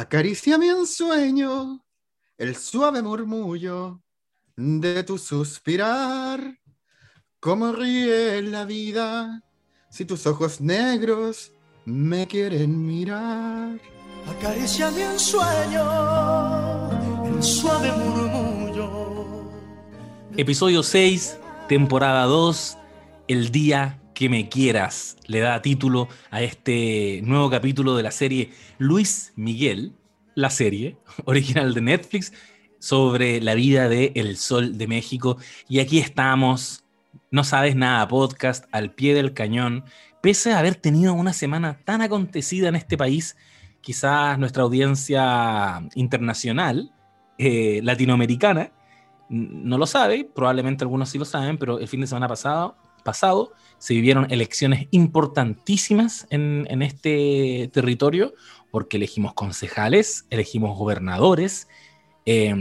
Acariciame en sueño el suave murmullo de tu suspirar. Cómo ríe la vida si tus ojos negros me quieren mirar. Acariciame en sueño el suave murmullo. Episodio 6, temporada 2, El día que me quieras. Le da título a este nuevo capítulo de la serie Luis Miguel, la serie original de Netflix sobre la vida de El Sol de México. Y aquí estamos, No Sabes Nada podcast, al pie del cañón. Pese a haber tenido una semana tan acontecida en este país, quizás nuestra audiencia internacional, eh, latinoamericana, no lo sabe, probablemente algunos sí lo saben, pero el fin de semana pasado, pasado se vivieron elecciones importantísimas en, este territorio, porque elegimos concejales, elegimos gobernadores, eh,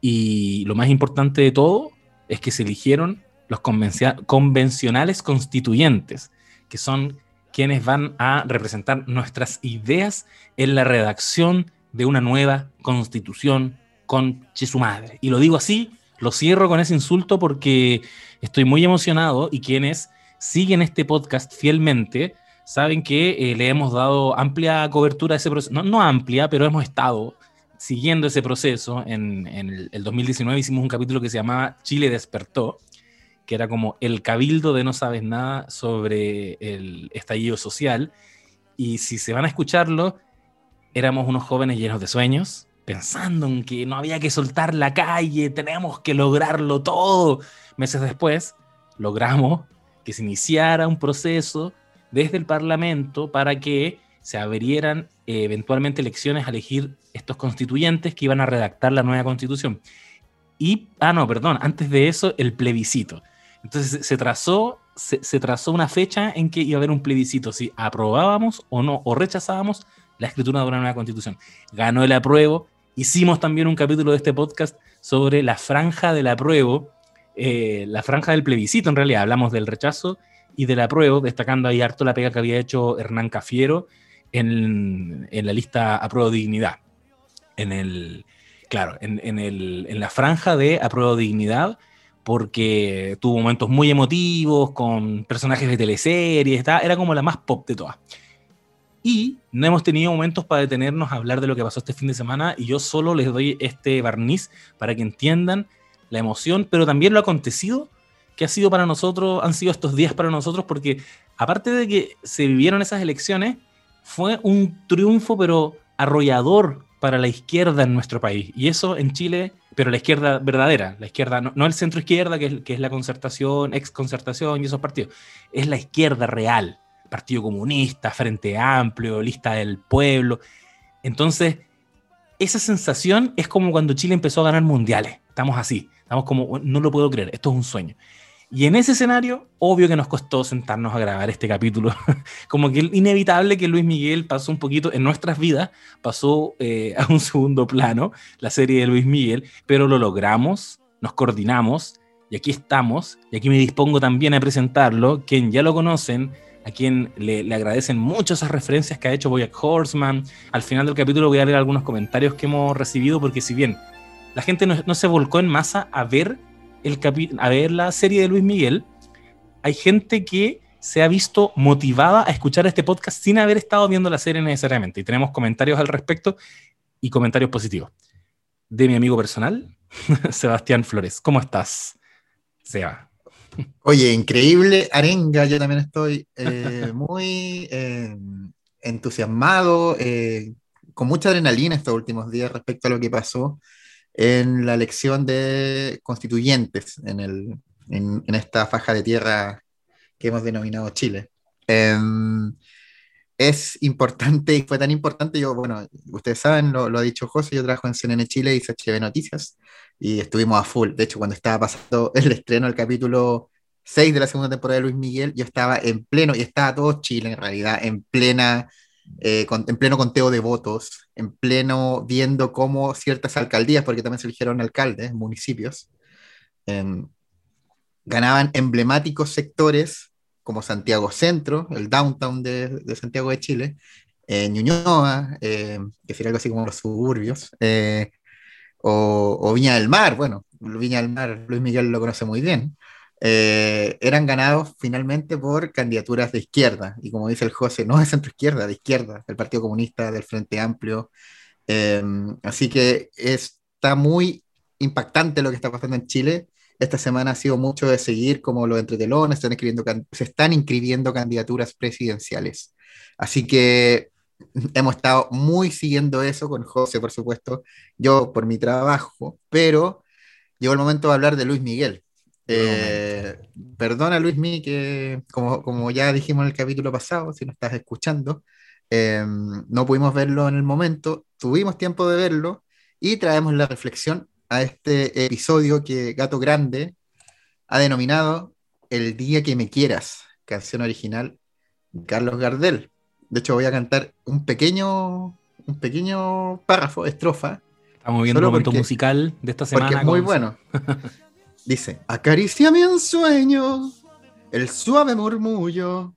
y lo más importante de todo es que se eligieron los convencionales constituyentes, que son quienes van a representar nuestras ideas en la redacción de una nueva constitución con su madre. Y lo digo así, lo cierro con ese insulto porque estoy muy emocionado y quienes siguen este podcast fielmente saben que eh, le hemos dado amplia cobertura a ese proceso, no, no, amplia, pero hemos estado siguiendo ese proceso. En, en el, el, 2019 hicimos un capítulo que se llamaba Chile despertó, que era como el cabildo de no sabes nada sobre el estallido social. Y si se van a escucharlo, éramos unos jóvenes llenos de sueños, pensando en que no había que soltar la calle, tenemos que lograrlo todo. Meses después, logramos que se iniciara un proceso desde el Parlamento para que se abrieran eh, eventualmente elecciones a elegir estos constituyentes que iban a redactar la nueva constitución. Y, ah, no, perdón, antes de eso, el plebiscito. Entonces se trazó, se, se, trazó una fecha en que iba a haber un plebiscito, si aprobábamos o no, o rechazábamos la escritura de una nueva constitución. Ganó el apruebo. Hicimos también un capítulo de este podcast sobre la franja del apruebo, eh, la franja del plebiscito, en realidad. Hablamos del rechazo y del apruebo, destacando ahí harto la pega que había hecho Hernán Cafiero en, en la lista apruebo dignidad. En el, claro, en, el, en la franja de apruebo dignidad, porque tuvo momentos muy emotivos con personajes de teleseries, era como la más pop de todas. Y no hemos tenido momentos para detenernos a hablar de lo que pasó este fin de semana y yo solo les doy este barniz para que entiendan la emoción, pero también lo acontecido que ha sido para nosotros, han sido estos días para nosotros, porque aparte de que se vivieron esas elecciones, fue un triunfo, pero arrollador para la izquierda en nuestro país. Y eso en Chile, pero la izquierda verdadera, la izquierda, no, el centro izquierda, que es, que es la concertación, ex concertación y esos partidos, es la izquierda real, Partido Comunista, Frente Amplio, Lista del Pueblo. Entonces, esa sensación es como cuando Chile empezó a ganar mundiales. Estamos así, estamos como, no lo puedo creer, esto es un sueño. Y en ese escenario, obvio que nos costó sentarnos a grabar este capítulo. Como que inevitable que Luis Miguel pasó un poquito en nuestras vidas, pasó eh, a un segundo plano la serie de Luis Miguel, pero lo logramos, nos coordinamos y aquí estamos. Y aquí me dispongo también a presentarlo, quien ya lo conocen, a quien le, le agradecen mucho esas referencias que ha hecho Boyack Horseman. Al final del capítulo voy a leer algunos comentarios que hemos recibido, porque si bien la gente no, no se volcó en masa a ver el a ver la serie de Luis Miguel, hay gente que se ha visto motivada a escuchar este podcast sin haber estado viendo la serie necesariamente. Y tenemos comentarios al respecto y comentarios positivos. De mi amigo personal, Sebastián Flores. ¿Cómo estás, Seba? Oye, increíble arenga. Yo también estoy eh, muy eh, entusiasmado, eh, con mucha adrenalina estos últimos días respecto a lo que pasó en la elección de constituyentes en, el, en, en esta faja de tierra que hemos denominado Chile. Eh, es importante y fue tan importante, yo, bueno, ustedes saben, lo, lo, ha dicho José, yo trabajo en CNN Chile y CHB Noticias y estuvimos a full. De hecho, cuando estaba pasando el estreno del capítulo 6 de la segunda temporada de Luis Miguel, yo estaba en pleno, y estaba todo Chile en realidad, en plena eh, con, en pleno conteo de votos, en pleno viendo cómo ciertas alcaldías, porque también se eligieron alcaldes, municipios, eh, ganaban emblemáticos sectores como Santiago Centro, el downtown de, Santiago de Chile, eh, Ñuñoa, eh, que sería algo así como los suburbios, eh, o, o Viña del Mar, bueno, Viña del Mar, Luis Miguel lo conoce muy bien, eh, eran ganados finalmente por candidaturas de izquierda. Y como dice el José, no de centro izquierda, de izquierda, del Partido Comunista, del Frente Amplio. Eh, así que está muy impactante lo que está pasando en Chile. Esta semana ha sido mucho de seguir como los entretelones, están escribiendo, se están inscribiendo candidaturas presidenciales. Así que hemos estado muy siguiendo eso con José, por supuesto, yo por mi trabajo, pero llegó el momento de hablar de Luis Miguel. Eh, perdona, Luis Miguel, que como, como, ya dijimos en el capítulo pasado, si no estás escuchando, eh, no pudimos verlo en el momento, tuvimos tiempo de verlo y traemos la reflexión a este episodio que Gato Grande ha denominado El día que me quieras, canción original de Carlos Gardel. De hecho, voy a cantar un pequeño, un pequeño párrafo, estrofa. Estamos viendo el momento musical de esta semana. Porque es muy bueno. Dice, acariciame en sueño el suave murmullo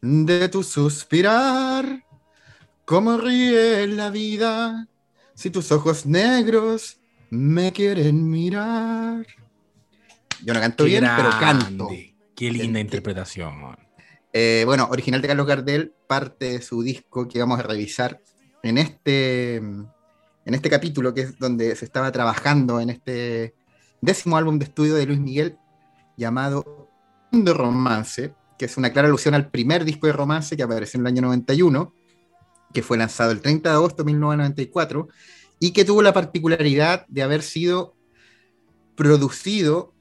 de tu suspirar, como ríe la vida si tus ojos negros me quieren mirar. Yo no canto Qué bien, grande, pero canto. Qué linda interpretación. Eh, bueno, original de Carlos Gardel, parte de su disco que vamos a revisar en este, en este capítulo, que es donde se estaba trabajando en este décimo álbum de estudio de Luis Miguel, llamado de Romance, que es una clara alusión al primer disco de romance que apareció en el año 91, que fue lanzado el 30 de agosto de 1994, y que tuvo la particularidad de haber sido producido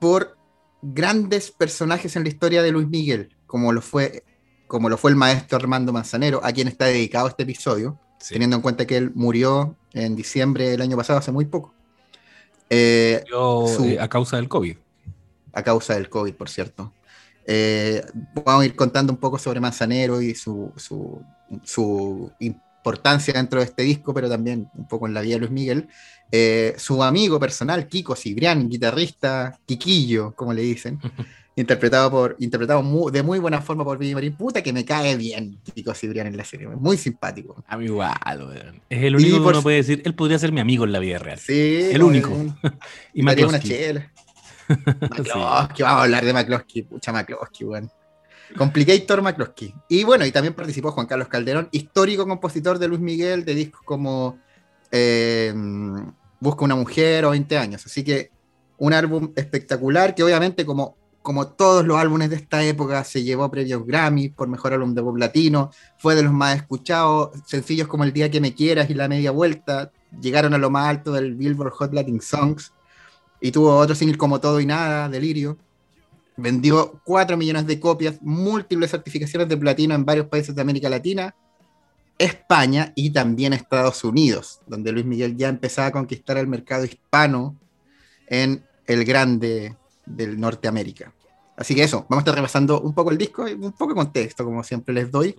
por grandes personajes en la historia de Luis Miguel, como lo fue, como lo fue el maestro Armando Manzanero, a quien está dedicado este episodio, Sí. teniendo en cuenta que él murió en diciembre del año pasado, hace muy poco. Eh, Yo, su- eh, a causa del COVID. a causa del COVID, por cierto. Eh, vamos a ir contando un poco sobre Manzanero y su, su, su importancia dentro de este disco, pero también un poco en la vida de Luis Miguel. Eh, su amigo personal, Kiko Cibrián, guitarrista, Quiquillo, como le dicen, interpretado, por, interpretado de muy buena forma por Vicky Marín. Puta que me cae bien Kiko Cibrián en la serie, muy simpático. A mí igual, weón. Es el único Y que por uno puede decir, él podría ser mi amigo en la vida real. Sí, El único. un- Y Daría una McCloskey. chela. McCloskey, vamos a hablar de McCloskey, pucha McCloskey, weón. Complicator McCloskey. Y bueno, y también participó Juan Carlos Calderón, histórico compositor de Luis Miguel, de discos como eh, Busca una mujer o 20 años. Así que un álbum espectacular que obviamente como, como todos los álbumes de esta época se llevó premios Grammy por mejor álbum de pop latino, fue de los más escuchados, sencillos como El día que me quieras y La media vuelta, llegaron a lo más alto del Billboard Hot Latin Songs y tuvo otro single como Todo y Nada, Delirio. Vendió 4 millones de copias, múltiples certificaciones de platino en varios países de América Latina, España y también Estados Unidos, donde Luis Miguel ya empezaba a conquistar el mercado hispano en el grande del Norteamérica. Así que eso, vamos a estar repasando un poco el disco y un poco de contexto, como siempre les doy.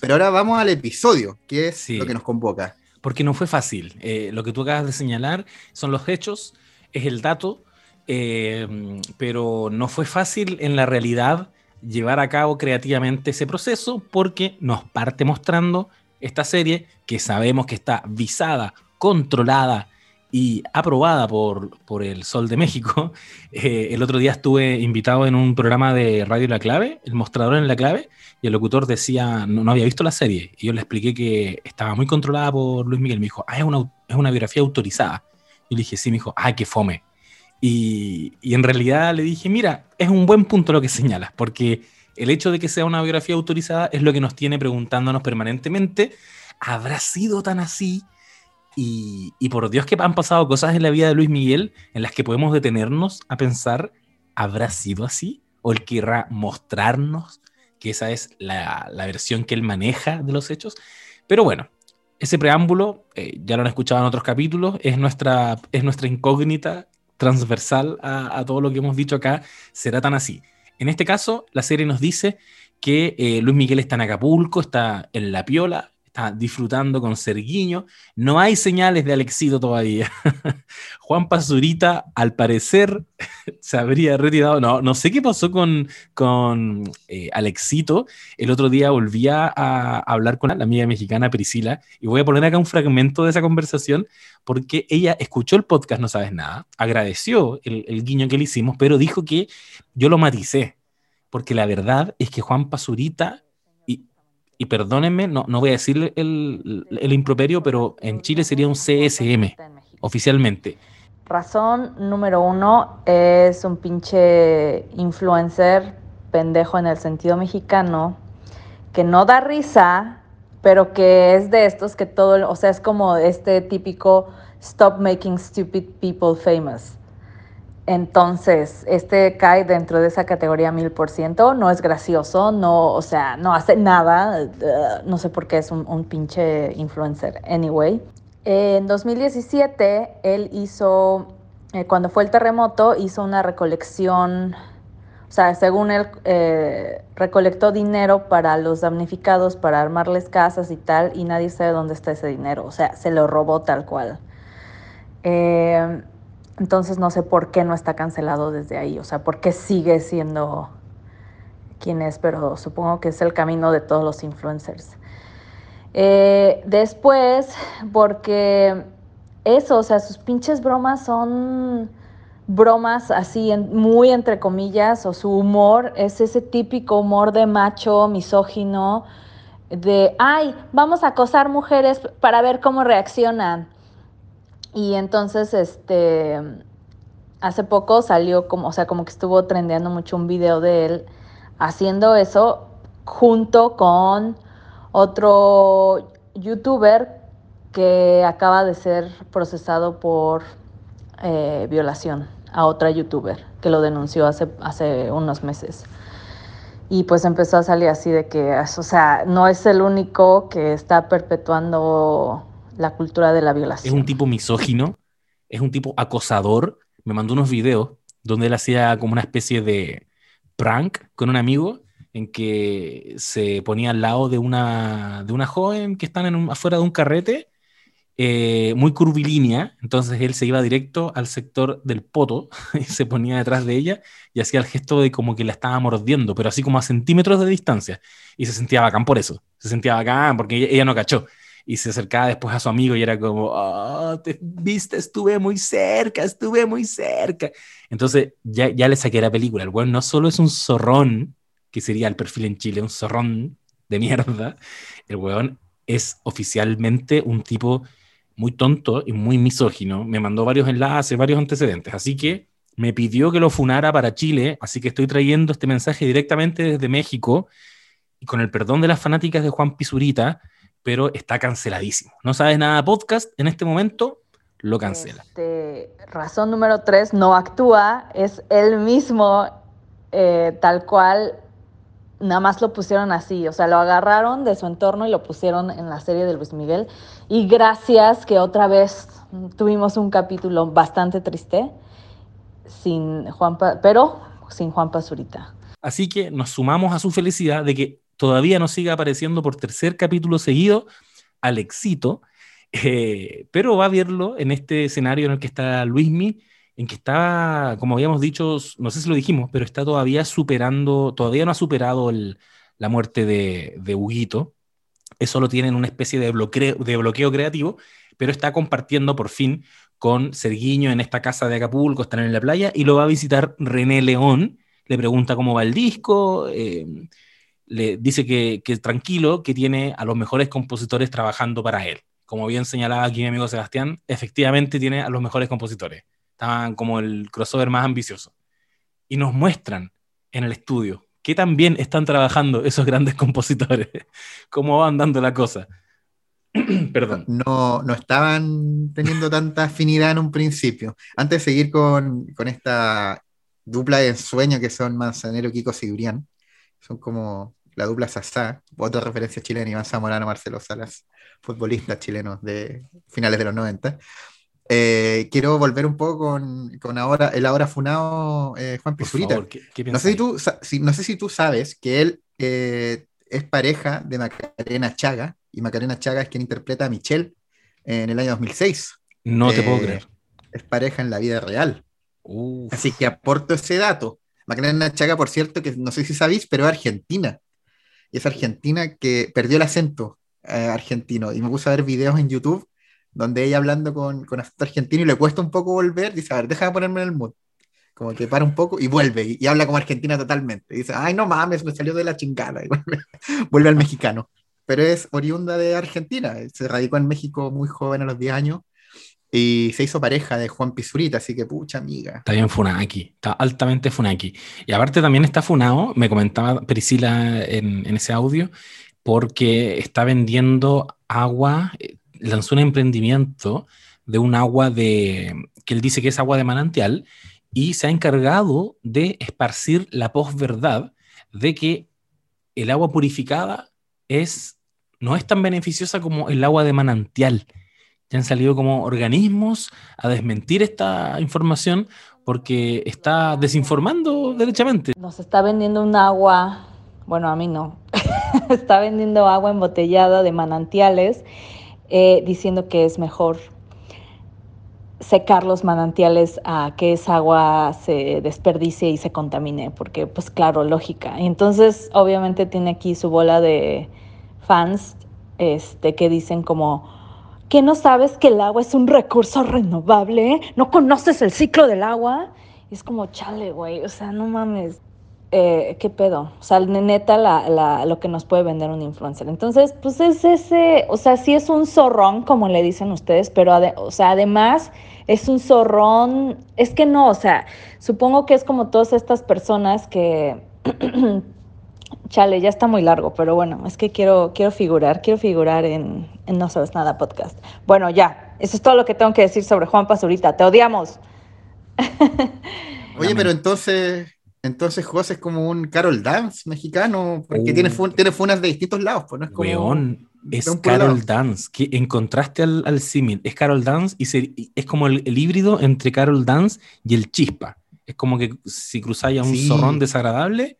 Pero ahora vamos al episodio, que es Sí. lo que nos convoca. Porque no fue fácil. Eh, lo que tú acabas de señalar son los hechos, es el dato, eh, pero no fue fácil en la realidad llevar a cabo creativamente ese proceso porque nos parte mostrando esta serie que sabemos que está visada, controlada y aprobada por, por el Sol de México. Eh, el otro día estuve invitado en un programa de Radio La Clave, el mostrador en La Clave, y el locutor decía, no, había visto la serie. Y yo le expliqué que estaba muy controlada por Luis Miguel. Me dijo, ah, es una, es una biografía autorizada. Y le dije, sí, me dijo, ah, qué fome. Y, y en realidad le dije, mira, es un buen punto lo que señalas, porque el hecho de que sea una biografía autorizada es lo que nos tiene preguntándonos permanentemente, ¿habrá sido tan así? Y, por Dios que han pasado cosas en la vida de Luis Miguel en las que podemos detenernos a pensar, ¿habrá sido así? ¿O él querrá mostrarnos que esa es la, versión que él maneja de los hechos? Pero bueno, ese preámbulo, eh, ya lo han escuchado en otros capítulos, es nuestra, es nuestra incógnita transversal a, a todo lo que hemos dicho acá, será tan así. En este caso, la serie nos dice que eh, Luis Miguel está en Acapulco, está en La Piola, está disfrutando con Serguiño. No hay señales de Alexito todavía. Juan Pazurita, al parecer, se habría retirado. No, no sé qué pasó con, con eh, Alexito. El otro día volvía a hablar con la amiga mexicana Priscila y voy a poner acá un fragmento de esa conversación porque ella escuchó el podcast No Sabes Nada, agradeció el, el guiño que le hicimos, pero dijo que yo lo maticé. Porque la verdad es que Juan Pazurita y perdónenme, no, no voy a decir el, el, improperio, pero en Chile sería un CSM, oficialmente. Razón número uno es un pinche influencer pendejo en el sentido mexicano, que no da risa, pero que es de estos que todo, o sea, es como este típico stop making stupid people famous. Entonces, este cae dentro de esa categoría mil por ciento, no es gracioso, no, o sea, no hace nada, uh, no sé por qué es un, pinche influencer, anyway. En 2017, él hizo, eh, cuando fue el terremoto, hizo una recolección, o sea, según él, eh, recolectó dinero para los damnificados, para armarles casas y tal, y nadie sabe dónde está ese dinero, o sea, se lo robó tal cual. Eh, entonces no sé por qué no está cancelado desde ahí, o sea, por qué sigue siendo quien es, pero supongo que es el camino de todos los influencers. Eh, después, porque eso, o sea, sus pinches bromas son bromas así, muy entre comillas, o su humor es ese típico humor de macho, misógino, de, ay, vamos a acosar mujeres para ver cómo reaccionan. Y entonces, este, hace poco salió como, o sea, como que estuvo trendeando mucho un video de él haciendo eso junto con otro youtuber que acaba de ser procesado por eh, violación a otra youtuber que lo denunció hace, hace unos meses. Y pues empezó a salir así de que, o sea, no es el único que está perpetuando la cultura de la violación. Es un tipo misógino, es un tipo acosador. Me mandó unos videos donde él hacía como una especie de prank con un amigo en que se ponía al lado de una, de una joven que están en afuera de un carrete, eh, muy curvilínea, entonces él se iba directo al sector del poto y se ponía detrás de ella y hacía el gesto de como que la estaba mordiendo, pero así como a centímetros de distancia, y se sentía bacán por eso, se sentía bacán porque ella no cachó y se acercaba después a su amigo y era como, oh, te viste, estuve muy cerca, estuve muy cerca. Entonces ya, ya le saqué la película. El weón no solo es un zorrón, que sería el perfil en Chile, un zorrón de mierda, el weón es oficialmente un tipo muy tonto y muy misógino. Me mandó varios enlaces, varios antecedentes. Así que me pidió que lo funara para Chile, así que estoy trayendo este mensaje directamente desde México y con el perdón de las fanáticas de Juan Pisurita, pero está canceladísimo. No sabes nada podcast en este momento, lo cancela. Este, razón número tres, no actúa, es él mismo eh, tal cual, nada más lo pusieron así, o sea, lo agarraron de su entorno y lo pusieron en la serie de Luis Miguel. Y gracias que otra vez tuvimos un capítulo bastante triste, sin Juan pero sin Juan Pazurita. Así que nos sumamos a su felicidad de que todavía no sigue apareciendo por tercer capítulo seguido Alexito, eh, pero va a verlo en este escenario en el que está Luismi, en que está, como habíamos dicho, no sé si lo dijimos, pero está todavía superando, todavía no ha superado la muerte de, de Huguito. Eso lo tiene en una especie de bloqueo, de bloqueo creativo, pero está compartiendo por fin con Serguiño en esta casa de Acapulco, están en la playa, y lo va a visitar René León, le pregunta cómo va el disco, eh, le dice que, tranquilo, que tiene a los mejores compositores trabajando para él. Como bien señalaba aquí mi amigo Sebastián, efectivamente tiene a los mejores compositores. Estaban como el crossover más ambicioso. Y nos muestran en el estudio que también están trabajando esos grandes compositores, cómo van dando la cosa. Perdón. No, no estaban teniendo tanta afinidad en un principio. Antes de seguir con, con esta dupla de ensueño que son Manzanero, Kiko Sigurián, son como la dupla Sasá, otra referencia chilena, Iván Zamorano, Marcelo Salas, futbolistas chilenos de finales de los 90. Eh, quiero volver un poco con, con ahora, el ahora funado eh, Juan Pizurita. no, sé si tú, no sé si tú sabes que él eh, es pareja de Macarena Chaga, y Macarena Chaga es quien interpreta a Michelle en el año 2006. No te puedo Eh, creer. Es pareja en la vida real. Uf. Así que aporto ese dato. Macarena Chaga, por cierto, que no sé si sabéis, pero es argentina. Y es argentina que perdió el acento eh, argentino. Y me puse a ver videos en YouTube donde ella hablando con, con acento argentino y le cuesta un poco volver. Dice, a ver, déjame ponerme en el mood. Como que para un poco y vuelve. Y, y habla como argentina totalmente. Y dice, ay, no mames, me salió de la chingada. Y vuelve, vuelve al mexicano. Pero es oriunda de Argentina. Se radicó en México muy joven, a los 10 años. Y se hizo pareja de Juan Pizurita, así que pucha amiga. Está bien Funaki, está altamente Funaki. Y aparte también está funado, me comentaba Priscila en, en ese audio, porque está vendiendo agua, eh, lanzó un emprendimiento de un agua de, que él dice que es agua de manantial, y se ha encargado de esparcir la posverdad de que el agua purificada es, no es tan beneficiosa como el agua de manantial. Ya han salido como organismos a desmentir esta información porque está desinformando derechamente. Nos está vendiendo un agua, bueno, a mí no, está vendiendo agua embotellada de manantiales, eh, diciendo que es mejor secar los manantiales a que esa agua se desperdicie y se contamine, porque pues claro, lógica. Y entonces obviamente tiene aquí su bola de fans este, que dicen como, ¿que no sabes que el agua es un recurso renovable? ¿No conoces el ciclo del agua? Y es como, chale, güey, o sea, no mames. Eh, ¿Qué pedo? O sea, neta, la, la, lo que nos puede vender un influencer. Entonces, pues es ese, o sea, sí es un zorrón, como le dicen ustedes, pero, o sea, además es un zorrón, es que no, o sea, supongo que es como todas estas personas que, chale, ya está muy largo, pero bueno, es que quiero, quiero figurar, quiero figurar en, en No Sabes Nada podcast. Bueno, ya, eso es todo lo que tengo que decir sobre Juan Pazurita, te odiamos. Oye, pero entonces, entonces José es como un Carol Dance mexicano, porque Oh. tiene, fun- tiene funas de distintos lados, pues no es como... Weón, es. Carol Dance, que en contraste al, al símil, es Carol Dance y se- y es como el, el híbrido entre Carol Dance y el Chispa. Es como que si cruzáis a un Sí. zorrón desagradable,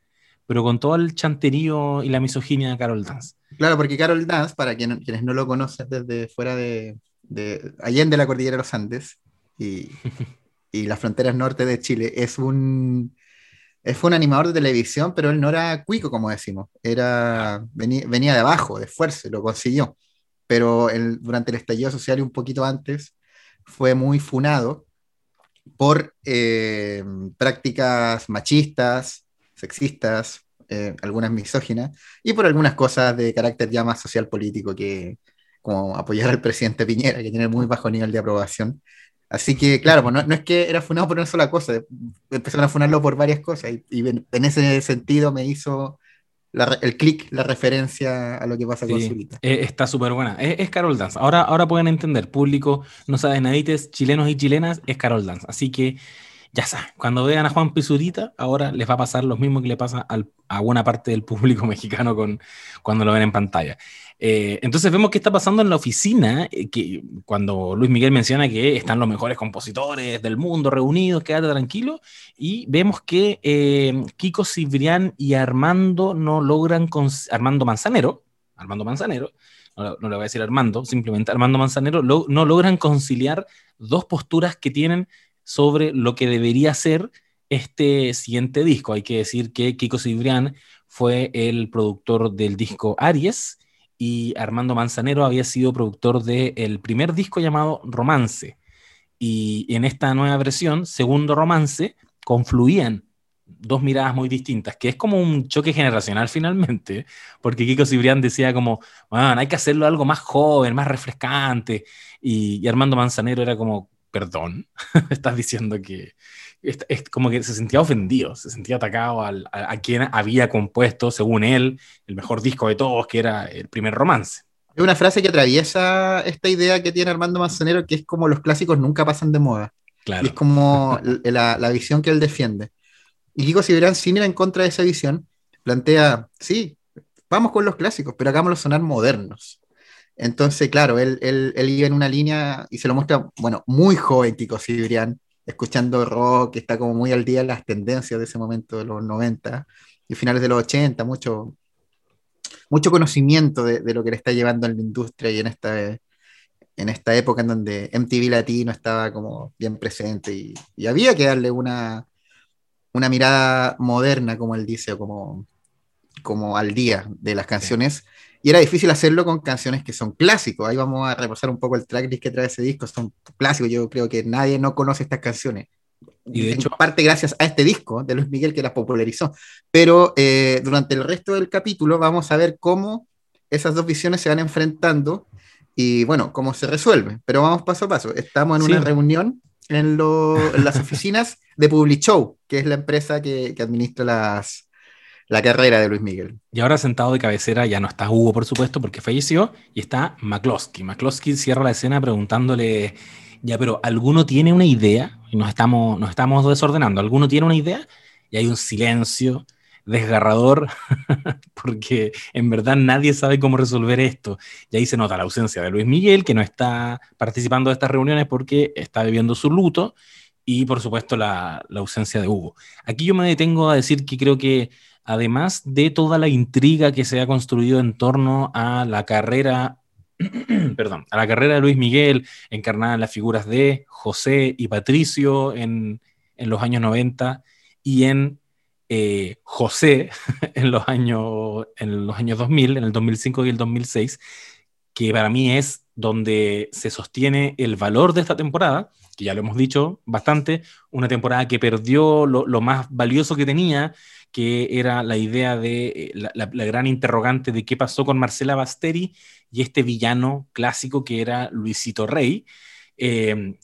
pero con todo el chanterío y la misoginia de Carol Dance. Claro, porque Carol Dance, para quien- quienes no lo conocen desde fuera de, de Allende la cordillera de los Andes y, y las fronteras norte de Chile, es un, es fue un animador de televisión, pero él no era cuico, como decimos, era, venía, venía de abajo, de esfuerzo, y lo consiguió. Pero él, durante el estallido social y un poquito antes, fue muy funado por eh, prácticas machistas, sexistas, eh, algunas misóginas, y por algunas cosas de carácter ya más social político que como apoyar al presidente Piñera, que tiene muy bajo nivel de aprobación. Así que, claro, pues no, no es que era funado por una sola cosa, empezaron a funarlo por varias cosas, y, y en, en ese sentido me hizo la el clic, la referencia a lo que pasa con Sí, Zurita. eh, está súper buena. Es, es Carol Dance. Ahora, ahora pueden entender, público, no saben nadites, chilenos y chilenas, es Carol Dance. Así que ya saben, cuando vean a Juan Pizurita, ahora les va a pasar lo mismo que le pasa a buena parte del público mexicano con, cuando lo ven en pantalla. Eh, entonces vemos qué está pasando en la oficina, eh, que cuando Luis Miguel menciona que están los mejores compositores del mundo reunidos, quédate tranquilo, y vemos que eh, Kiko Cibrián y Armando no logran, cons- Armando Manzanero, Armando Manzanero, no, le voy a decir Armando, simplemente Armando Manzanero, no logran conciliar dos posturas que tienen sobre lo que debería ser este siguiente disco. Hay que decir que Kiko Cibrián fue el productor del disco Aries y Armando Manzanero había sido productor del primer disco llamado Romance. Y en esta nueva versión, segundo romance, confluían dos miradas muy distintas, que es como un choque generacional finalmente, porque Kiko Cibrián decía como, bueno, hay que hacerlo algo más joven, más refrescante, y, y Armando Manzanero era como, perdón, estás diciendo que es, como que se sentía ofendido, se sentía atacado al- a, a quien había compuesto, según él, el mejor disco de todos, que era el primer romance. Es una frase que atraviesa esta idea que tiene Armando Manzanero, que es como los clásicos nunca pasan de moda. Y Claro. es como la, la visión que él defiende. Y Kiko Cibrián, sin ir en contra de esa visión, plantea, sí, vamos con los clásicos, pero hagámoslos sonar modernos. Entonces, claro, él, él, él iba en una línea y se lo muestra, bueno, muy joven Kiko Cibrián, escuchando rock, está como muy al día en las tendencias de ese momento, de los 90 y finales de los 80, mucho mucho conocimiento de, de, lo que le está llevando en la industria y en esta, en esta época en donde MTV Latino estaba como bien presente y, y había que darle una, una mirada moderna, como él dice, como, como al día de las canciones. Y era difícil hacerlo con canciones que son clásicos. Ahí vamos a repasar un poco el tracklist que trae ese disco. Son clásicos. Yo creo que nadie no conoce estas canciones. Y de hecho, en parte gracias a este disco de Luis Miguel que las popularizó. Pero eh, durante el resto del capítulo vamos a ver cómo esas dos visiones se van enfrentando y bueno, cómo se resuelve. Pero vamos paso a paso. Estamos en Sí. una reunión en, lo- en las oficinas de Public Show, que es la empresa que, que administra las, la carrera de Luis Miguel. Y ahora sentado de cabecera ya no está Hugo, por supuesto, porque falleció, y está McCloskey. McCloskey cierra la escena preguntándole, ya, pero ¿alguno tiene una idea? Y nos estamos, nos estamos desordenando. ¿Alguno tiene una idea? Y hay un silencio desgarrador, porque en verdad nadie sabe cómo resolver esto. Y ahí se nota la ausencia de Luis Miguel, que no está participando de estas reuniones porque está viviendo su luto, y por supuesto la, la ausencia de Hugo. Aquí yo me detengo a decir que creo que además de toda la intriga que se ha construido en torno a la carrera, perdón, a la carrera de Luis Miguel, encarnada en las figuras de José y Patricio en, en los años 90 y en eh, José en los, años, en los años 2000, en el 2005 y el 2006, que para mí es donde se sostiene el valor de esta temporada, que ya lo hemos dicho bastante, una temporada que perdió lo, lo más valioso que tenía, que era la idea de eh, la, gran interrogante de qué pasó con Marcela Basteri y este villano clásico que era Luisito Rey. Eh,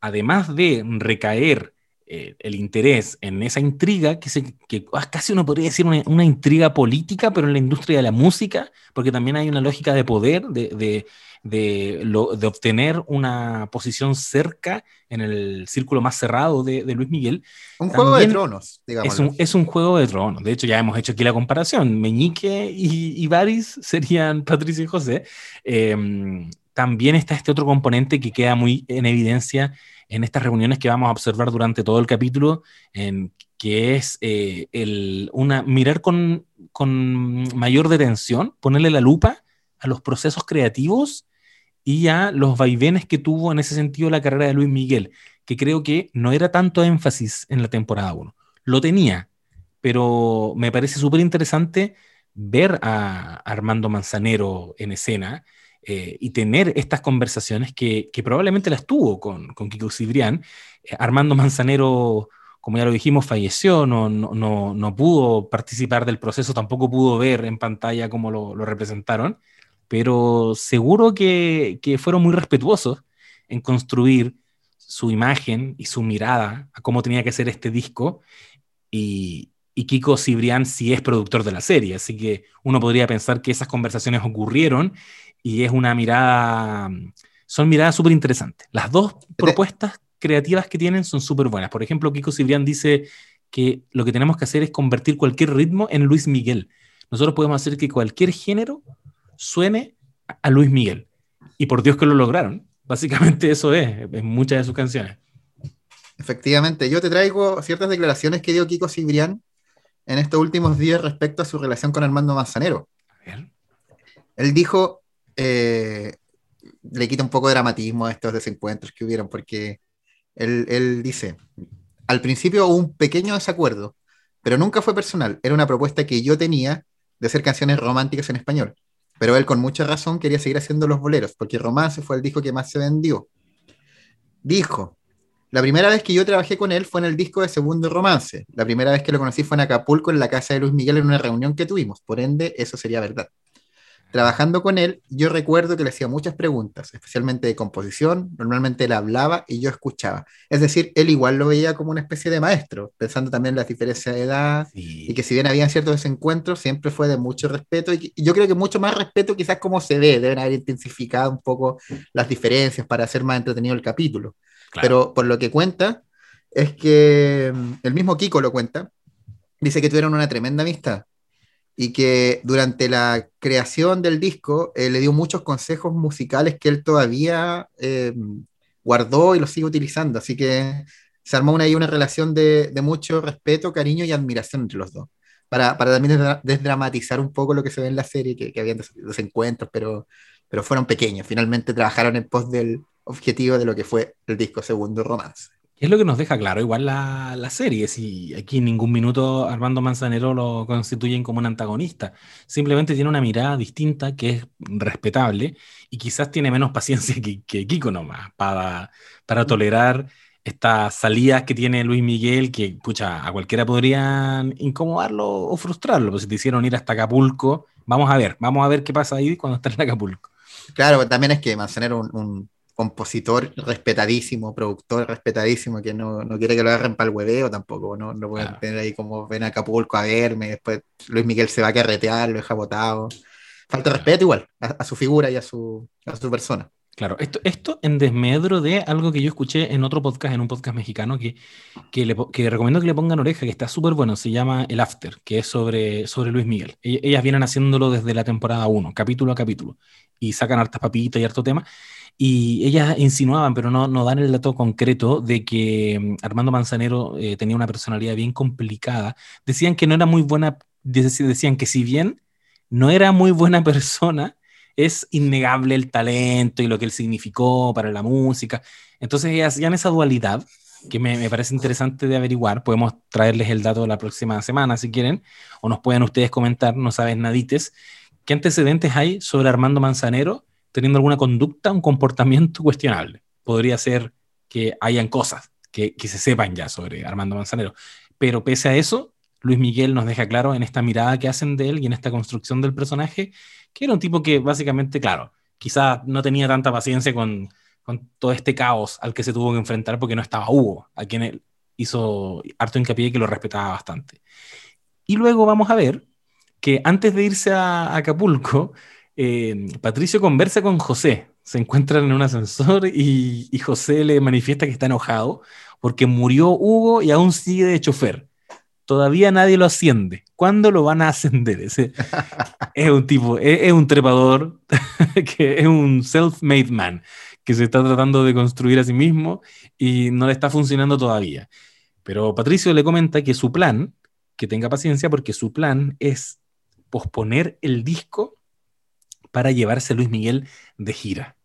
además de recaer eh, el interés en esa intriga, que, se, que casi uno podría decir una, una, intriga política, pero en la industria de la música, porque también hay una lógica de poder, de, de, de, lo, de obtener una posición cerca en el círculo más cerrado de, Luis Miguel. Un juego también de tronos, digamos. Es un, es un, juego de tronos. De hecho, ya hemos hecho aquí la comparación. Meñique y, y Baris serían Patricio y José. Eh, también está este otro componente que queda muy en evidencia en estas reuniones que vamos a observar durante todo el capítulo, en, que es eh, el, una, mirar con, con mayor detención, ponerle la lupa a los procesos creativos y a los vaivenes que tuvo en ese sentido la carrera de Luis Miguel, que creo que no era tanto énfasis en la temporada 1. Lo tenía, pero me parece súper interesante ver a Armando Manzanero en escena eh, y tener estas conversaciones que, probablemente las tuvo con, con Kiko Cibrián. Eh, Armando Manzanero, como ya lo dijimos, falleció, no, no, no, no, pudo participar del proceso, tampoco pudo ver en pantalla cómo lo, lo representaron, pero seguro que, que, fueron muy respetuosos en construir su imagen y su mirada a cómo tenía que ser este disco. Y, y Kiko Cibrián sí es productor de la serie, así que uno podría pensar que esas conversaciones ocurrieron y es una mirada, son miradas súper interesantes. Las dos propuestas creativas que tienen son súper buenas. Por ejemplo, Kiko Cibrián dice que lo que tenemos que hacer es convertir cualquier ritmo en Luis Miguel. Nosotros podemos hacer que cualquier género suene a Luis Miguel. Y por Dios que lo lograron. Básicamente eso es, en muchas de sus canciones. Efectivamente, yo te traigo ciertas declaraciones que dio Kiko Cibrián en estos últimos días respecto a su relación con Armando Manzanero. Él dijo, eh, le quita un poco de dramatismo a estos desencuentros que hubieron, porque él, él, dice, al principio hubo un pequeño desacuerdo, pero nunca fue personal, era una propuesta que yo tenía de hacer canciones románticas en español, pero él con mucha razón quería seguir haciendo los boleros, porque Romance fue el disco que más se vendió. Dijo, la primera vez que yo trabajé con él fue en el disco de Segundo Romance, la primera vez que lo conocí fue en Acapulco, en la casa de Luis Miguel, en una reunión que tuvimos, por ende, eso sería verdad trabajando con él, yo recuerdo que le hacía muchas preguntas, especialmente de composición, normalmente él hablaba y yo escuchaba. Es decir, él igual lo veía como una especie de maestro, pensando también en las diferencias de edad sí. y que si bien habían ciertos desencuentros, siempre fue de mucho respeto y, y, yo creo que mucho más respeto quizás como se ve, deben haber intensificado un poco las diferencias para hacer más entretenido el capítulo. Claro. Pero por lo que cuenta, es que mm, el mismo Kiko lo cuenta, dice que tuvieron una tremenda amistad y que durante la creación del disco eh, le dio muchos consejos musicales que él todavía eh, guardó y los sigue utilizando. Así que se armó una, ahí una relación de, de, mucho respeto, cariño y admiración entre los dos. para, para también desdramatizar un poco lo que se ve en la serie, que, que habían los encuentros, pero, pero fueron pequeños. Finalmente trabajaron en pos del objetivo de lo que fue el disco segundo Romance. Es lo que nos deja claro, igual la, la, serie, si aquí en ningún minuto Armando Manzanero lo constituyen como un antagonista, simplemente tiene una mirada distinta que es respetable y quizás tiene menos paciencia que, que Kiko nomás para, para tolerar estas salidas que tiene Luis Miguel, que pucha, a cualquiera podrían incomodarlo o frustrarlo, pues si te hicieron ir hasta Acapulco, vamos a ver, vamos a ver qué pasa ahí cuando estás en Acapulco. Claro, también es que Manzanero un, un compositor respetadísimo, productor respetadísimo, que no, no quiere que lo agarren para el hueveo tampoco, no, no pueden tener ahí como ven a Acapulco a verme, después Luis Miguel se va a carretear, lo deja botado. Falta respeto igual a, su figura y a su, a su persona. Claro, esto, esto en desmedro de algo que yo escuché en otro podcast, en un podcast mexicano, que, que, le, que recomiendo que le pongan oreja, que está súper bueno, se llama El After, que es sobre, sobre Luis Miguel. Ellas vienen haciéndolo desde la temporada 1, capítulo a capítulo, y sacan hartas papitas y harto tema. Y ellas insinuaban, pero no, no dan el dato concreto, de que mm, Armando Manzanero eh, tenía una personalidad bien complicada. Decían que no era muy buena, decían que si bien no era muy buena persona, es innegable el talento y lo que él significó para la música. Entonces ellas hacían esa dualidad que me, me, parece interesante de averiguar. Podemos traerles el dato la próxima semana si quieren, o nos pueden ustedes comentar, no sabes nadites, qué antecedentes hay sobre Armando Manzanero teniendo alguna conducta, un comportamiento cuestionable. Podría ser que hayan cosas que, que se sepan ya sobre Armando Manzanero. Pero pese a eso, Luis Miguel nos deja claro en esta mirada que hacen de él y en esta construcción del personaje, que era un tipo que básicamente, claro, quizás no tenía tanta paciencia con, con todo este caos al que se tuvo que enfrentar porque no estaba Hugo, a quien hizo harto hincapié que lo respetaba bastante. Y luego vamos a ver que antes de irse a Acapulco, eh, Patricio conversa con José, se encuentran en un ascensor y, José le manifiesta que está enojado porque murió Hugo y aún sigue de chofer. Todavía nadie lo asciende. ¿Cuándo lo van a ascender? Ese, es un tipo, es, un trepador, que es un self-made man, que se está tratando de construir a sí mismo y no le está funcionando todavía. Pero Patricio le comenta que su plan, que tenga paciencia porque su plan es posponer el disco para llevarse Luis Miguel de gira.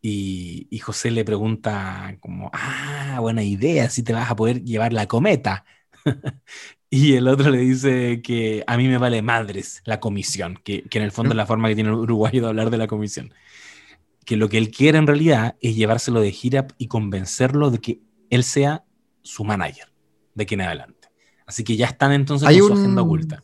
Y, José le pregunta como, ah, buena idea, si te vas a poder llevar la cometa. y el otro le dice que a mí me vale madres la comisión, que, en el fondo es la forma que tiene el uruguayo de hablar de la comisión. Que lo que él quiere en realidad es llevárselo de gira y convencerlo de que él sea su manager de aquí en adelante. Así que ya están entonces con su agenda oculta.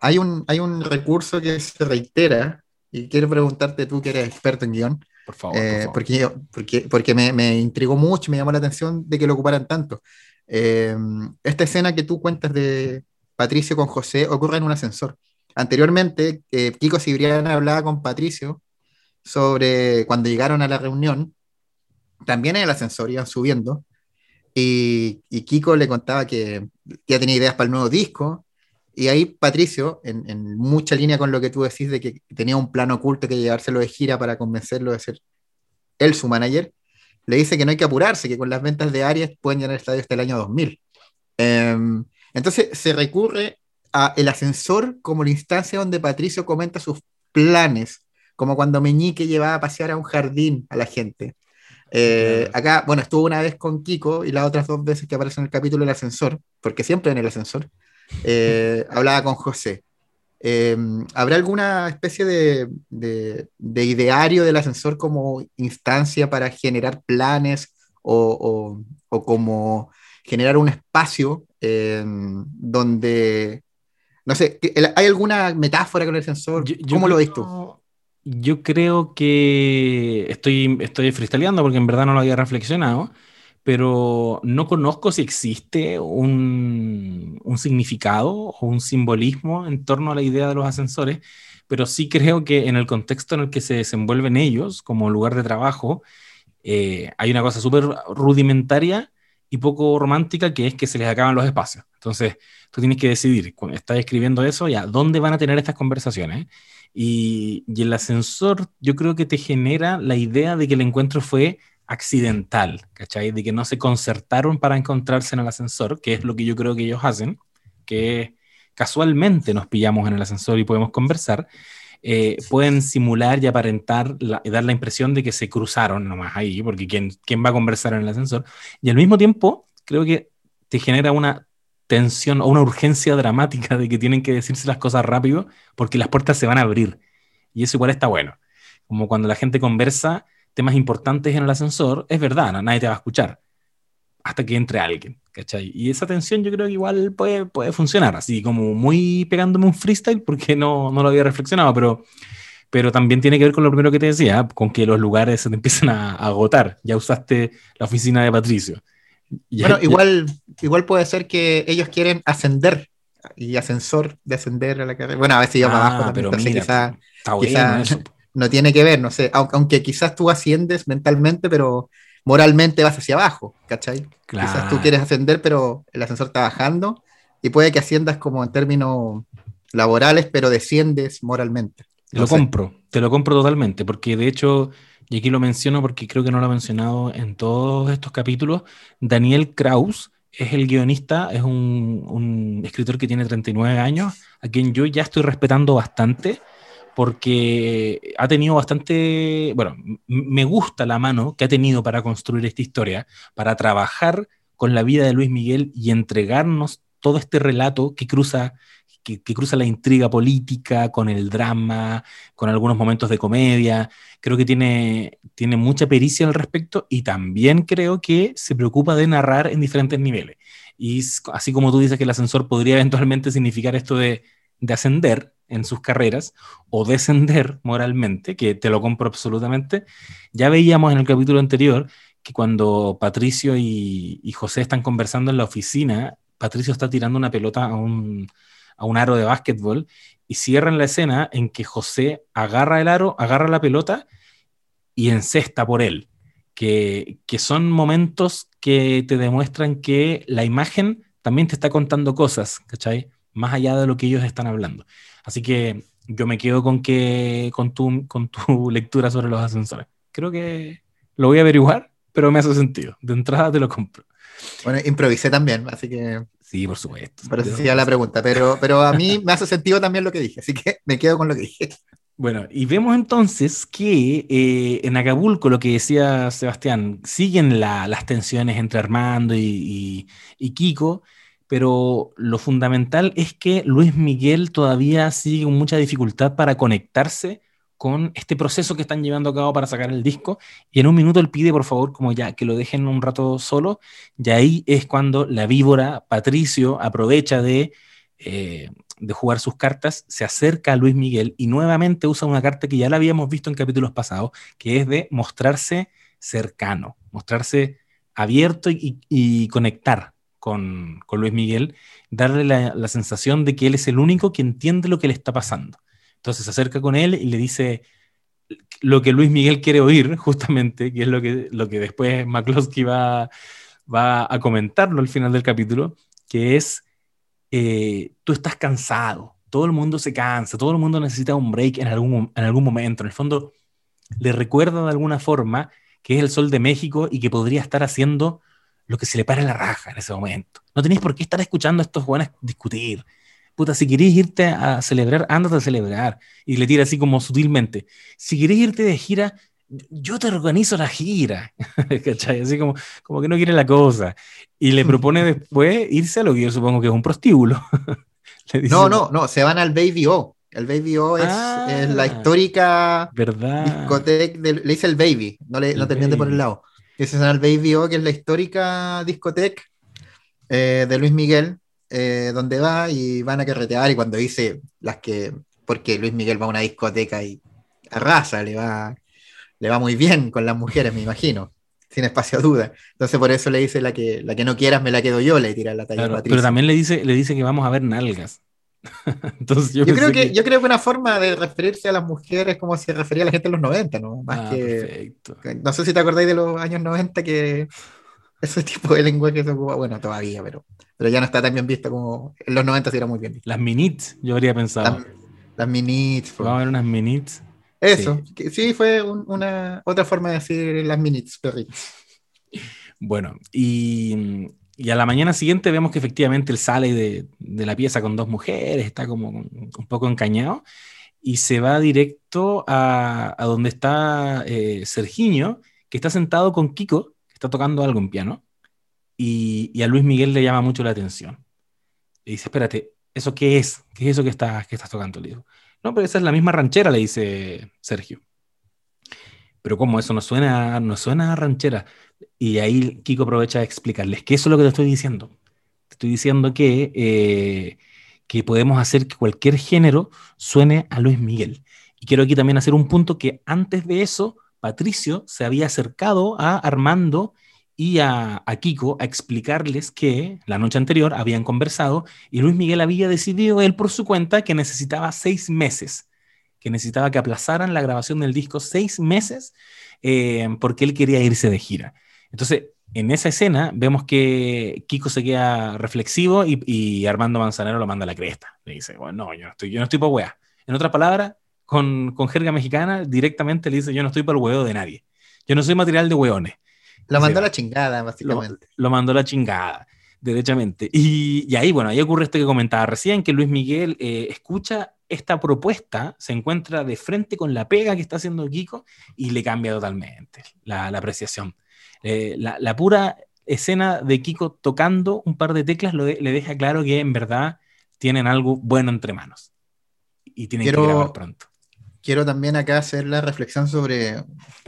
Hay un, hay un recurso que se reitera y quiero preguntarte tú que eres experto en guion. Por favor. Eh, porque, porque, porque me, me, intrigó mucho, me llamó la atención de que lo ocuparan tanto. Eh, esta escena que tú cuentas de Patricio con José ocurre en un ascensor. Anteriormente, eh, Kiko Cibrián hablaba con Patricio sobre cuando llegaron a la reunión, también en el ascensor iban subiendo, y, y Kiko le contaba que ya tenía ideas para el nuevo disco, y ahí Patricio, en, mucha línea con lo que tú decís de que tenía un plan oculto que llevárselo de gira para convencerlo de ser él su manager, le dice que no hay que apurarse, que con las ventas de Arias pueden llenar el estadio hasta el año 2000. Em, entonces se recurre a el ascensor como la instancia donde Patricio comenta sus planes, como cuando Meñique llevaba a pasear a un jardín a la gente. Eh, acá, bueno, estuvo una vez con Kiko y las otras dos veces que aparece en el capítulo el ascensor, porque siempre en el ascensor. Eh, hablaba con José. Eh, ¿Habrá alguna especie de, de, ideario del ascensor como instancia para generar planes o, o, como generar un espacio eh, donde, no sé, ¿hay alguna metáfora con el ascensor? ¿Cómo lo ves tú? Yo creo que estoy, estoy freestyleando porque en verdad no lo había reflexionado pero no conozco si existe un, un, significado o un simbolismo en torno a la idea de los ascensores, pero sí creo que en el contexto en el que se desenvuelven ellos como lugar de trabajo, eh, hay una cosa súper rudimentaria y poco romántica que es que se les acaban los espacios. Entonces, tú tienes que decidir, cuando estás escribiendo eso, ya, ¿dónde van a tener estas conversaciones? Y, y el ascensor yo creo que te genera la idea de que el encuentro fue accidental, ¿cachai? De que no se concertaron para encontrarse en el ascensor, que es lo que yo creo que ellos hacen, que casualmente nos pillamos en el ascensor y podemos conversar, eh, pueden simular y aparentar y dar la impresión de que se cruzaron nomás ahí, porque ¿quién, ¿quién va a conversar en el ascensor? Y al mismo tiempo, creo que te genera una tensión o una urgencia dramática de que tienen que decirse las cosas rápido porque las puertas se van a abrir. Y eso igual está bueno. Como cuando la gente conversa temas importantes en el ascensor, es verdad, nadie te va a escuchar hasta que entre alguien, ¿cachai? Y esa tensión yo creo que igual puede, puede funcionar, así como muy pegándome un freestyle porque no, no lo había reflexionado, pero, pero también tiene que ver con lo primero que te decía, con que los lugares se te empiezan a, agotar. Ya usaste la oficina de Patricio. bueno, igual, igual puede ser que ellos quieren ascender y ascensor de ascender a la carrera. Bueno, a veces yo ah, abajo pero mira, no tiene que ver, no sé, aunque quizás tú asciendes mentalmente, pero moralmente vas hacia abajo, ¿cachai? Quizás tú quieres ascender, pero el ascensor está bajando y puede que asciendas como en términos laborales, pero desciendes moralmente. Te lo compro, te lo compro totalmente, porque de hecho, y aquí lo menciono porque creo que no lo ha mencionado en todos estos capítulos, Daniel Kraus es el guionista, es un, un escritor que tiene 39 años, a quien yo ya estoy respetando bastante porque ha tenido bastante, bueno, me gusta la mano que ha tenido para construir esta historia, para trabajar con la vida de Luis Miguel y entregarnos todo este relato que cruza, que, cruza la intriga política con el drama, con algunos momentos de comedia. Creo que tiene, tiene mucha pericia al respecto y también creo que se preocupa de narrar en diferentes niveles. Y así como tú dices que el ascensor podría eventualmente significar esto de, de ascender, en sus carreras o descender moralmente, que te lo compro absolutamente. Ya veíamos en el capítulo anterior que cuando Patricio y, José están conversando en la oficina, Patricio está tirando una pelota a un, a un aro de básquetbol y cierran la escena en que José agarra el aro, agarra la pelota y encesta por él. Que, que son momentos que te demuestran que la imagen también te está contando cosas, ¿cachai? Más allá de lo que ellos están hablando. Así que yo me quedo con, que, con, tu, con tu lectura sobre los ascensores. Creo que lo voy a averiguar, pero me hace sentido. De entrada te lo compro. Bueno, improvisé también, así que... Sí, por supuesto. Pero esa sería la pregunta, pero, pero a mí me hace sentido también lo que dije, así que me quedo con lo que dije. Bueno, y vemos entonces que eh, en Acapulco, lo que decía Sebastián, siguen las tensiones entre Armando y, y Kiko, pero lo fundamental es que Luis Miguel todavía sigue con mucha dificultad para conectarse con este proceso que están llevando a cabo para sacar el disco. Y en un minuto él pide por favor como ya que lo dejen un rato solo. Y ahí es cuando la víbora Patricio aprovecha de, eh, de jugar sus cartas, se acerca a Luis Miguel y nuevamente usa una carta que ya la habíamos visto en capítulos pasados, que es de mostrarse cercano, mostrarse abierto y conectar con, Luis Miguel, darle la, sensación de que él es el único que entiende lo que le está pasando. Entonces se acerca con él y le dice lo que Luis Miguel quiere oír, justamente, que es lo que, lo que después McCloskey va, va a comentarlo al final del capítulo, que es, eh, tú estás cansado, todo el mundo se cansa, todo el mundo necesita un break en algún, en algún momento. En el fondo, le recuerda de alguna forma que es el sol de México y que podría estar haciendo lo que se le para la raja en ese momento. No tenéis por qué estar escuchando a estos jóvenes discutir. Puta, si queréis irte a celebrar, ándate a celebrar. Y le tira así como sutilmente. Si queréis irte de gira, yo te organizo la gira. ¿Cachai? Así como, como que no quiere la cosa. Y le propone después irse a lo que yo supongo que es un prostíbulo. no, no, no, se van al Baby O. El Baby O es, la ah. histórica ¿verdad? discoteca, le dice el Baby, no, le, no te por el lado ese es el Baby O, que es la histórica discoteca eh, de Luis Miguel, eh, donde va y van a carretear y cuando dice las que, porque Luis Miguel va a una discoteca y arrasa, le va, le va muy bien con las mujeres, me imagino, sin espacio a duda. Entonces por eso le dice la que, la que no quieras me la quedo yo, le tira la talla Pero también le dice, le dice que vamos a ver nalgas. Entonces, yo, creo que, yo creo que una forma de referirse a las mujeres como se refería a la gente en los 90, ¿no? Más ah, que, no sé si te acordáis de los años 90 que ese tipo de lenguaje se ocupa, bueno, todavía, pero, pero ya no está tan bien visto como en los 90 sí era muy bien visto. Las minits, yo habría pensado. Las, las minits. Vamos a ver unas minits. Eso, sí, sí fue una otra forma de decir las minits, perritos. Bueno, y y a la mañana siguiente vemos que efectivamente él sale de, de la pieza con dos mujeres, está como un poco encañado, y se va directo a, a donde está eh, Sergiño, que está sentado con Kiko, que está tocando algo en piano, y, y, a Luis Miguel le llama mucho la atención. Le dice, espérate, ¿eso qué es? ¿Qué es eso que, está, que estás tocando? Le digo, no, pero esa es la misma ranchera, le dice Sergio. Pero como eso no suena, no suena a ranchera. Y ahí Kiko aprovecha de explicarles que eso es lo que te estoy diciendo. Te estoy diciendo que, eh, que podemos hacer que cualquier género suene a Luis Miguel. Y quiero aquí también hacer un punto que antes de eso, Patricio se había acercado a Armando y a, a, Kiko a explicarles que la noche anterior habían conversado y Luis Miguel había decidido él por su cuenta que necesitaba seis meses que necesitaba que aplazaran la grabación del disco seis meses eh, porque él quería irse de gira. Entonces, en esa escena vemos que Kiko se queda reflexivo y, y Armando Manzanero lo manda a la cresta. Le dice, bueno, no, yo no estoy, yo no estoy para weá. En otras palabras, con, con, jerga mexicana, directamente le dice, yo no estoy para el huevo de nadie. Yo no soy material de hueones. Lo mandó a la chingada, básicamente. Lo, lo mandó a la chingada, derechamente. Y, y, ahí, bueno, ahí ocurre esto que comentaba recién, que Luis Miguel eh, escucha esta propuesta se encuentra de frente con la pega que está haciendo Kiko y le cambia totalmente la, la apreciación. Eh, la, la, pura escena de Kiko tocando un par de teclas lo de, le deja claro que en verdad tienen algo bueno entre manos y tienen quiero, que grabar pronto. Quiero también acá hacer la reflexión sobre,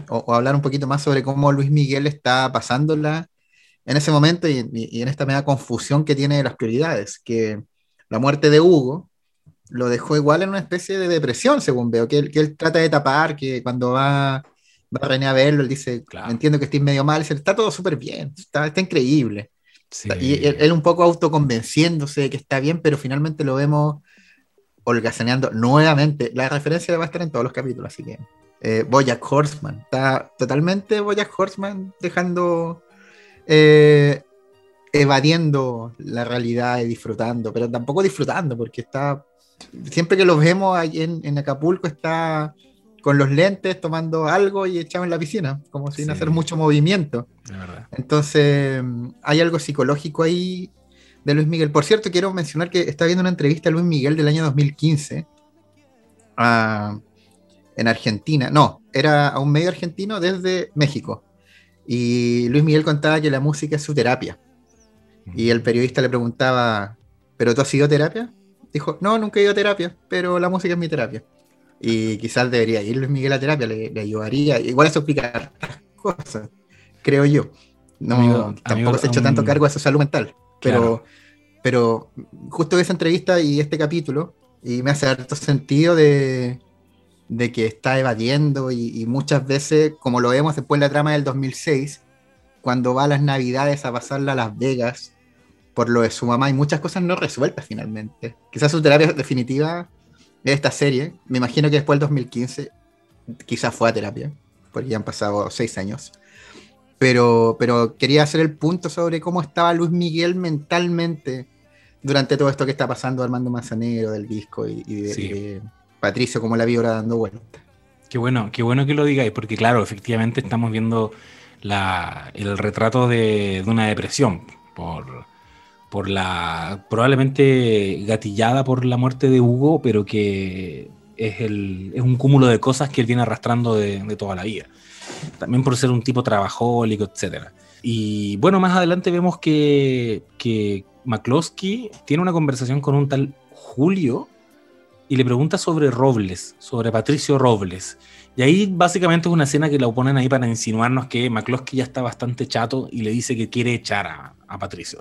o, o, hablar un poquito más sobre cómo Luis Miguel está pasándola en ese momento y, y, y en esta media confusión que tiene de las prioridades, que la muerte de Hugo, lo dejó igual en una especie de depresión, según veo, que él, que él trata de tapar, que cuando va, va René a verlo, él dice, claro. entiendo que estoy medio mal, dice, está todo súper bien, está, está increíble. Sí. Y él, él, un poco autoconvenciéndose de que está bien, pero finalmente lo vemos holgazaneando nuevamente. La referencia va a estar en todos los capítulos, así que... Eh, Bojack Horseman, está totalmente Bojack Horseman dejando... Eh, evadiendo la realidad y disfrutando, pero tampoco disfrutando, porque está siempre que los vemos ahí en, en, Acapulco está con los lentes tomando algo y echado en la piscina, como sin sí. hacer mucho movimiento. Entonces, hay algo psicológico ahí de Luis Miguel. Por cierto, quiero mencionar que está viendo una entrevista a Luis Miguel del año 2015 uh, en Argentina. No, era a un medio argentino desde México. Y Luis Miguel contaba que la música es su terapia. Y el periodista le preguntaba, ¿pero tú has sido terapia? Dijo, no, nunca he ido a terapia, pero la música es mi terapia. Y quizás debería ir Luis Miguel a terapia, le, le ayudaría. Igual eso explica cosas, creo yo. No, amigo, tampoco amigo, se ha hecho tanto cargo de su salud mental. Pero, claro. pero justo esa entrevista y este capítulo, y me hace harto sentido de, de que está evadiendo y, y, muchas veces, como lo vemos después en la trama del 2006, cuando va a las navidades a pasarla a Las Vegas por lo de su mamá y muchas cosas no resueltas finalmente. Quizás su terapia definitiva de esta serie, me imagino que después del 2015, quizás fue a terapia, porque ya han pasado seis años. Pero, pero quería hacer el punto sobre cómo estaba Luis Miguel mentalmente durante todo esto que está pasando Armando Manzanero del disco y, y de, sí. de, Patricio, como la vibra dando vuelta. Qué bueno, qué bueno que lo digáis, porque claro, efectivamente estamos viendo la, el retrato de, de una depresión por, por la probablemente gatillada por la muerte de Hugo, pero que es, el, es un cúmulo de cosas que él viene arrastrando de, toda la vida. También por ser un tipo trabajólico, etc. Y bueno, más adelante vemos que, que McCloskey tiene una conversación con un tal Julio y le pregunta sobre Robles, sobre Patricio Robles. Y ahí básicamente es una escena que la ponen ahí para insinuarnos que McCloskey ya está bastante chato y le dice que quiere echar a, a Patricio.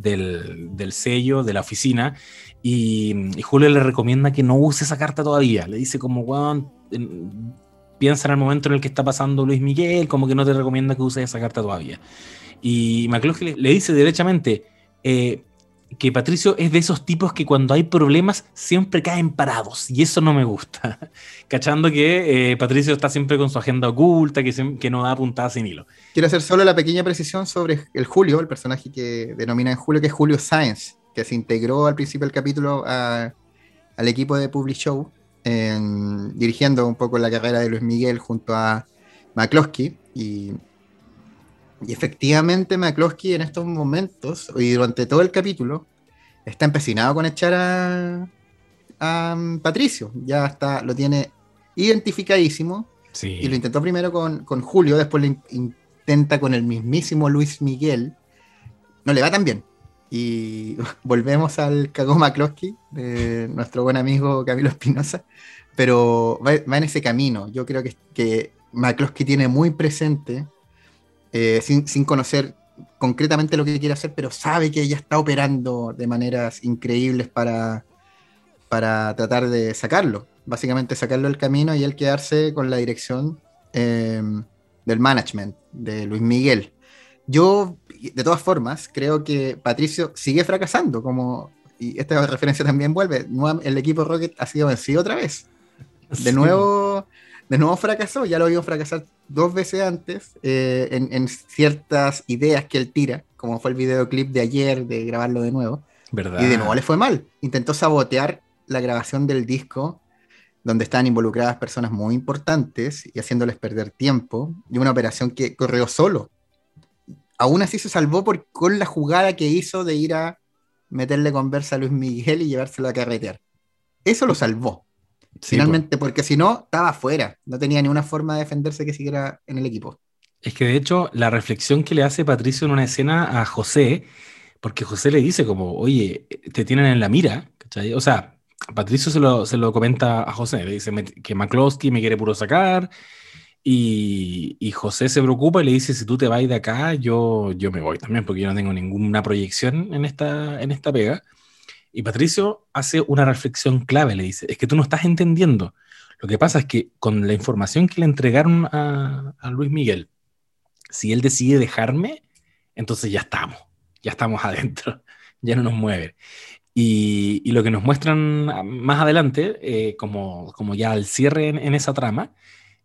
Del, del sello, de la oficina, y, Julio le recomienda que no use esa carta todavía. Le dice como, bueno, piensa en el momento en el que está pasando Luis Miguel, como que no te recomienda que uses esa carta todavía. Y McCloskey le, le dice derechamente, eh, que Patricio es de esos tipos que cuando hay problemas siempre caen parados y eso no me gusta. Cachando que eh, Patricio está siempre con su agenda oculta, que, que no da puntada sin hilo. Quiero hacer solo la pequeña precisión sobre el Julio, el personaje que denomina en Julio, que es Julio Sáenz, que se integró al principio del capítulo al equipo de Public Show, en, dirigiendo un poco la carrera de Luis Miguel junto a McCloskey y Y efectivamente McCloskey en estos momentos y durante todo el capítulo está empecinado con echar a, a um, Patricio. Ya está, lo tiene identificadísimo. Y lo intentó primero con, con Julio, después lo intenta con el mismísimo Luis Miguel. No le va tan bien. Y volvemos al cagó McCloskey, de nuestro buen amigo Camilo Espinosa, pero va, en ese camino. Yo creo que, que McCloskey tiene muy presente, eh, sin, sin, conocer concretamente lo que quiere hacer, pero sabe que ella está operando de maneras increíbles para, para tratar de sacarlo. Básicamente sacarlo del camino y él quedarse con la dirección eh, del management de Luis Miguel. Yo, de todas formas, creo que Patricio sigue fracasando, como, y esta referencia también vuelve, el equipo Rocket ha sido vencido otra vez. De nuevo, de nuevo fracasó, ya lo vimos fracasar dos veces antes eh, en, ciertas ideas que él tira, como fue el videoclip de ayer, de grabarlo de nuevo. ¿Verdad? Y de nuevo le fue mal. Intentó sabotear la grabación del disco donde estaban involucradas personas muy importantes y haciéndoles perder tiempo, y una operación que corrió solo aún así se salvó por, con la jugada que hizo de ir a meterle conversa a Luis Miguel y llevárselo a carretear. Eso lo salvó. Finalmente, porque si no, estaba fuera. No tenía ni una forma de defenderse que siguiera en el equipo. Es que de hecho, la reflexión que le hace Patricio en una escena a José, porque José le dice como, oye, te tienen en la mira, ¿cachai? O sea, Patricio se lo, se lo comenta a José, le dice que McCloskey me quiere puro sacar, y, José se preocupa y le dice, si tú te vas de acá, yo, yo me voy también, porque yo no tengo ninguna proyección en esta, en esta pega. Y Patricio hace una reflexión clave, le dice, es que tú no estás entendiendo. Lo que pasa es que con la información que le entregaron a, Luis Miguel, si él decide dejarme, entonces ya estamos, ya estamos adentro, ya no nos mueve. Y, y lo que nos muestran más adelante, eh, como, como ya al cierre en esa trama,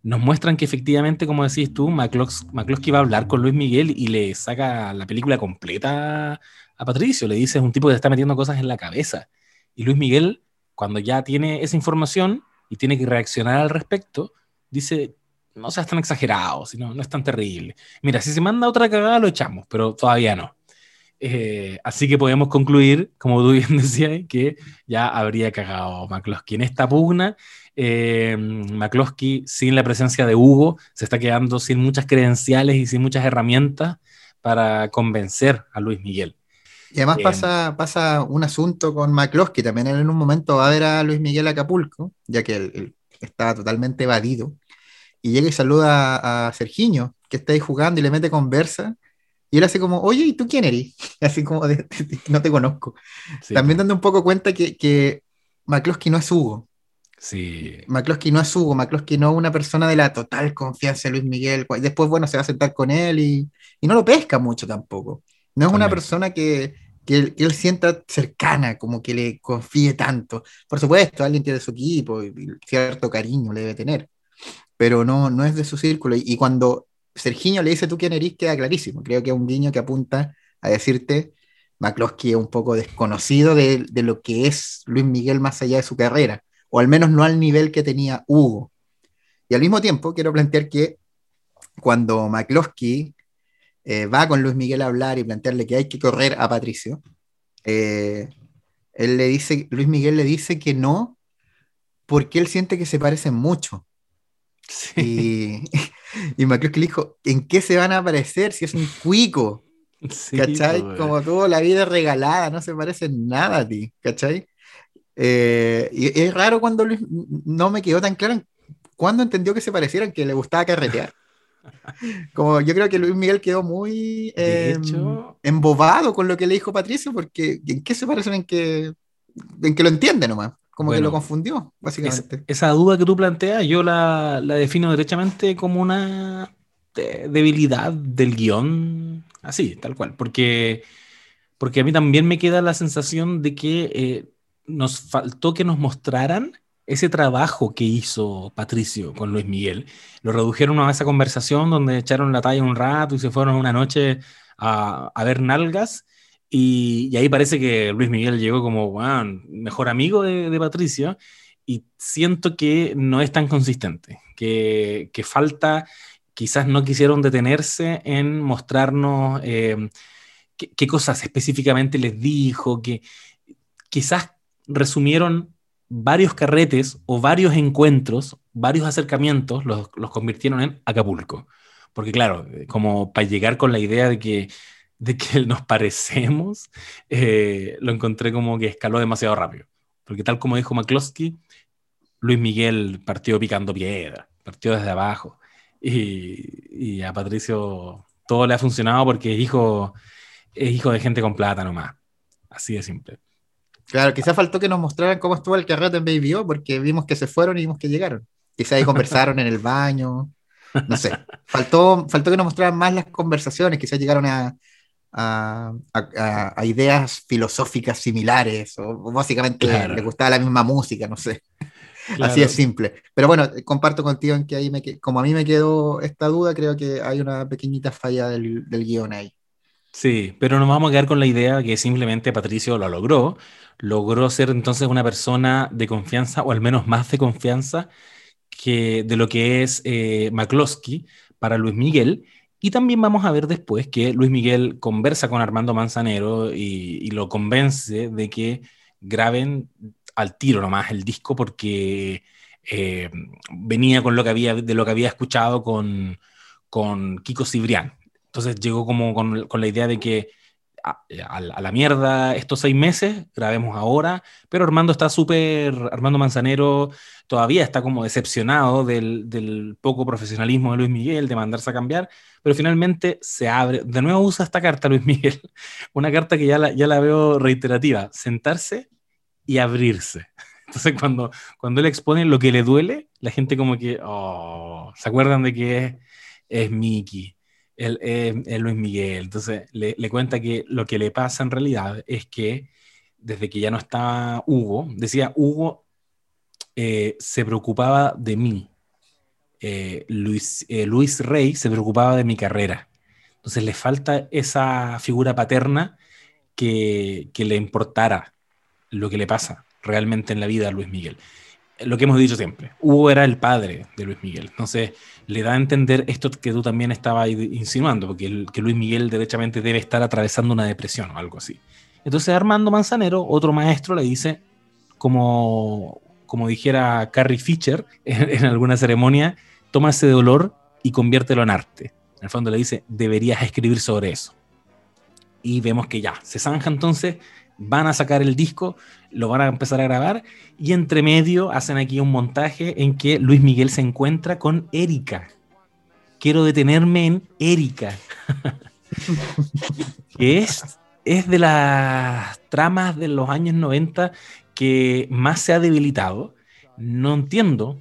nos muestran que efectivamente, como decís tú, McCloskey va a hablar con Luis Miguel y le saca la película completa a Patricio. Le dice, es un tipo que está metiendo cosas en la cabeza. Y Luis Miguel, cuando ya tiene esa información y tiene que reaccionar al respecto, dice, no seas tan exagerado, sino, no es tan terrible. Mira, si se manda otra cagada, lo echamos, pero todavía no. Eh, así que podemos concluir, como tú bien decías, que ya habría cagado McCloskey en esta pugna eh, McCloskey, sin la presencia de Hugo, se está quedando sin muchas credenciales y sin muchas herramientas para convencer a Luis Miguel. Y además pasa, pasa un asunto con McCloskey, también en un momento va a ver a Luis Miguel Acapulco, ya que él, está totalmente evadido, y llega y saluda a, Sergiño, que está ahí jugando y le mete conversa, y él hace como, oye, ¿y tú quién eres? Así como, no te conozco. También dando un poco cuenta que, que McCloskey no es Hugo, Sí. McCloskey no es Hugo, McCloskey no es una persona de la total confianza en Luis Miguel. Después, bueno, se va a sentar con él y, no lo pesca mucho tampoco. No es una persona que, él, sienta cercana, como que le confíe tanto. Por supuesto, alguien tiene su equipo y, cierto cariño le debe tener, pero no, no es de su círculo. Y, cuando Serginho le dice tú quién eres, queda clarísimo. Creo que es un guiño que apunta a decirte McCloskey es un poco desconocido de, de, lo que es Luis Miguel más allá de su carrera o al menos no al nivel que tenía Hugo. Y al mismo tiempo quiero plantear que cuando McCloskey eh, va con Luis Miguel a hablar y plantearle que hay que correr a Patricio, eh, él le dice, Luis Miguel le dice que no, porque él siente que se parecen mucho. Y, y McCloskey le dijo, ¿en qué se van a parecer si es un cuico? ¿Cachai? Pues. Como tuvo la vida regalada, no se parecen nada a ti, ¿cachai? Eh, y es raro cuando Luis no me quedó tan claro cuando entendió que se parecieran, que le gustaba carretear. Como yo creo que Luis Miguel quedó muy em, embobado con lo que le dijo Patricio, porque ¿en qué se parecen? En que, en que lo entiende nomás. Como que lo confundió, básicamente. esa duda que tú planteas, yo la, la defino derechamente como una debilidad del guion, así, tal cual. Porque, porque a mí también me queda la sensación de que eh, nos faltó que nos mostraran ese trabajo que hizo Patricio con Luis Miguel. Lo redujeron a esa conversación donde echaron la talla un rato y se fueron una noche a, ver nalgas. Y, ahí parece que Luis Miguel llegó como wow, mejor amigo de, Patricio. Y siento que no es tan consistente, que, que falta quizás no quisieron detenerse en mostrarnos eh, qué, cosas específicamente les dijo, que quizás resumieron varios carretes o varios encuentros, varios acercamientos, los, convirtieron en Acapulco. Porque claro, como para llegar con la idea de que, de que nos parecemos, eh, lo encontré como que escaló demasiado rápido. Porque tal como dijo McCloskey, Luis Miguel partió picando piedra, partió desde abajo. Y, a Patricio todo le ha funcionado porque es hijo, es hijo de gente con plata nomás. Así de simple. Claro, quizás faltó que nos mostraran cómo estuvo el carrete en Baby O, porque vimos que se fueron y vimmo que llegaron. Quizás ahí conversaron en el baño, no sé. Faltó, faltó que nos mostraran más las conversaciones, quizás llegaron a, a, ideas filosóficas similares, o, básicamente les gustaba la misma música, no sé. Así es simple. Pero bueno, comparto contigo en que ahí, me, como a mí me quedó esta duda, creo que hay una pequeñita falla del, del guion ahí. Sí, pero nos vamos a quedar con la idea que simplemente Patricio lo logró. Logró ser entonces una persona de confianza, o al menos más de confianza, que de lo que es eh, McCloskey para Luis Miguel. Y también vamos a ver después que Luis Miguel conversa con Armando Manzanero y lo convence de que graben al tiro nomás el disco porque eh, venía con lo que había, de lo que había escuchado con, con Kiko Cibrián. Entonces llegó como con, con la idea de que a, la mierda estos seis meses, grabemos ahora, pero Armando está súper, Armando Manzanero todavía está como decepcionado del, del, poco profesionalismo de Luis Miguel, de mandarse a cambiar, pero finalmente se abre, de nuevo usa esta carta Luis Miguel, una carta que ya la, ya la veo reiterativa, sentarse y abrirse. Entonces, cuando, cuando él expone lo que le duele, la gente como que, oh, se acuerdan de que es, es Mickey, él, es, Luis Miguel. Entonces, le, cuenta que lo que le pasa en realidad es que desde que ya no estaba Hugo, decía, Hugo eh, se preocupaba de mí. Eh, Luis, eh, Luis Rey se preocupaba de mi carrera. Entonces, le falta esa figura paterna que, que le importara lo que le pasa realmente en la vida a Luis Miguel. Lo que hemos dicho siempre, Hugo era el padre de Luis Miguel, entonces le da a entender esto que tú también estabas insinuando, porque que Luis Miguel derechamente debe estar atravesando una depresión o algo así. Entonces Armando Manzanero, otro maestro, le dice, como, como dijera Carrie Fisher en, en alguna ceremonia, toma ese dolor y conviértelo en arte. En el fondo le dice, deberías escribir sobre eso. Y vemos que ya, se zanja entonces van a sacar el disco, lo van a empezar a grabar y entre medio hacen aquí un montaje en que Luis Miguel se encuentra con Erika. Quiero detenerme en Erika. es, es de las tramas de los años 90 que más se ha debilitado. No entiendo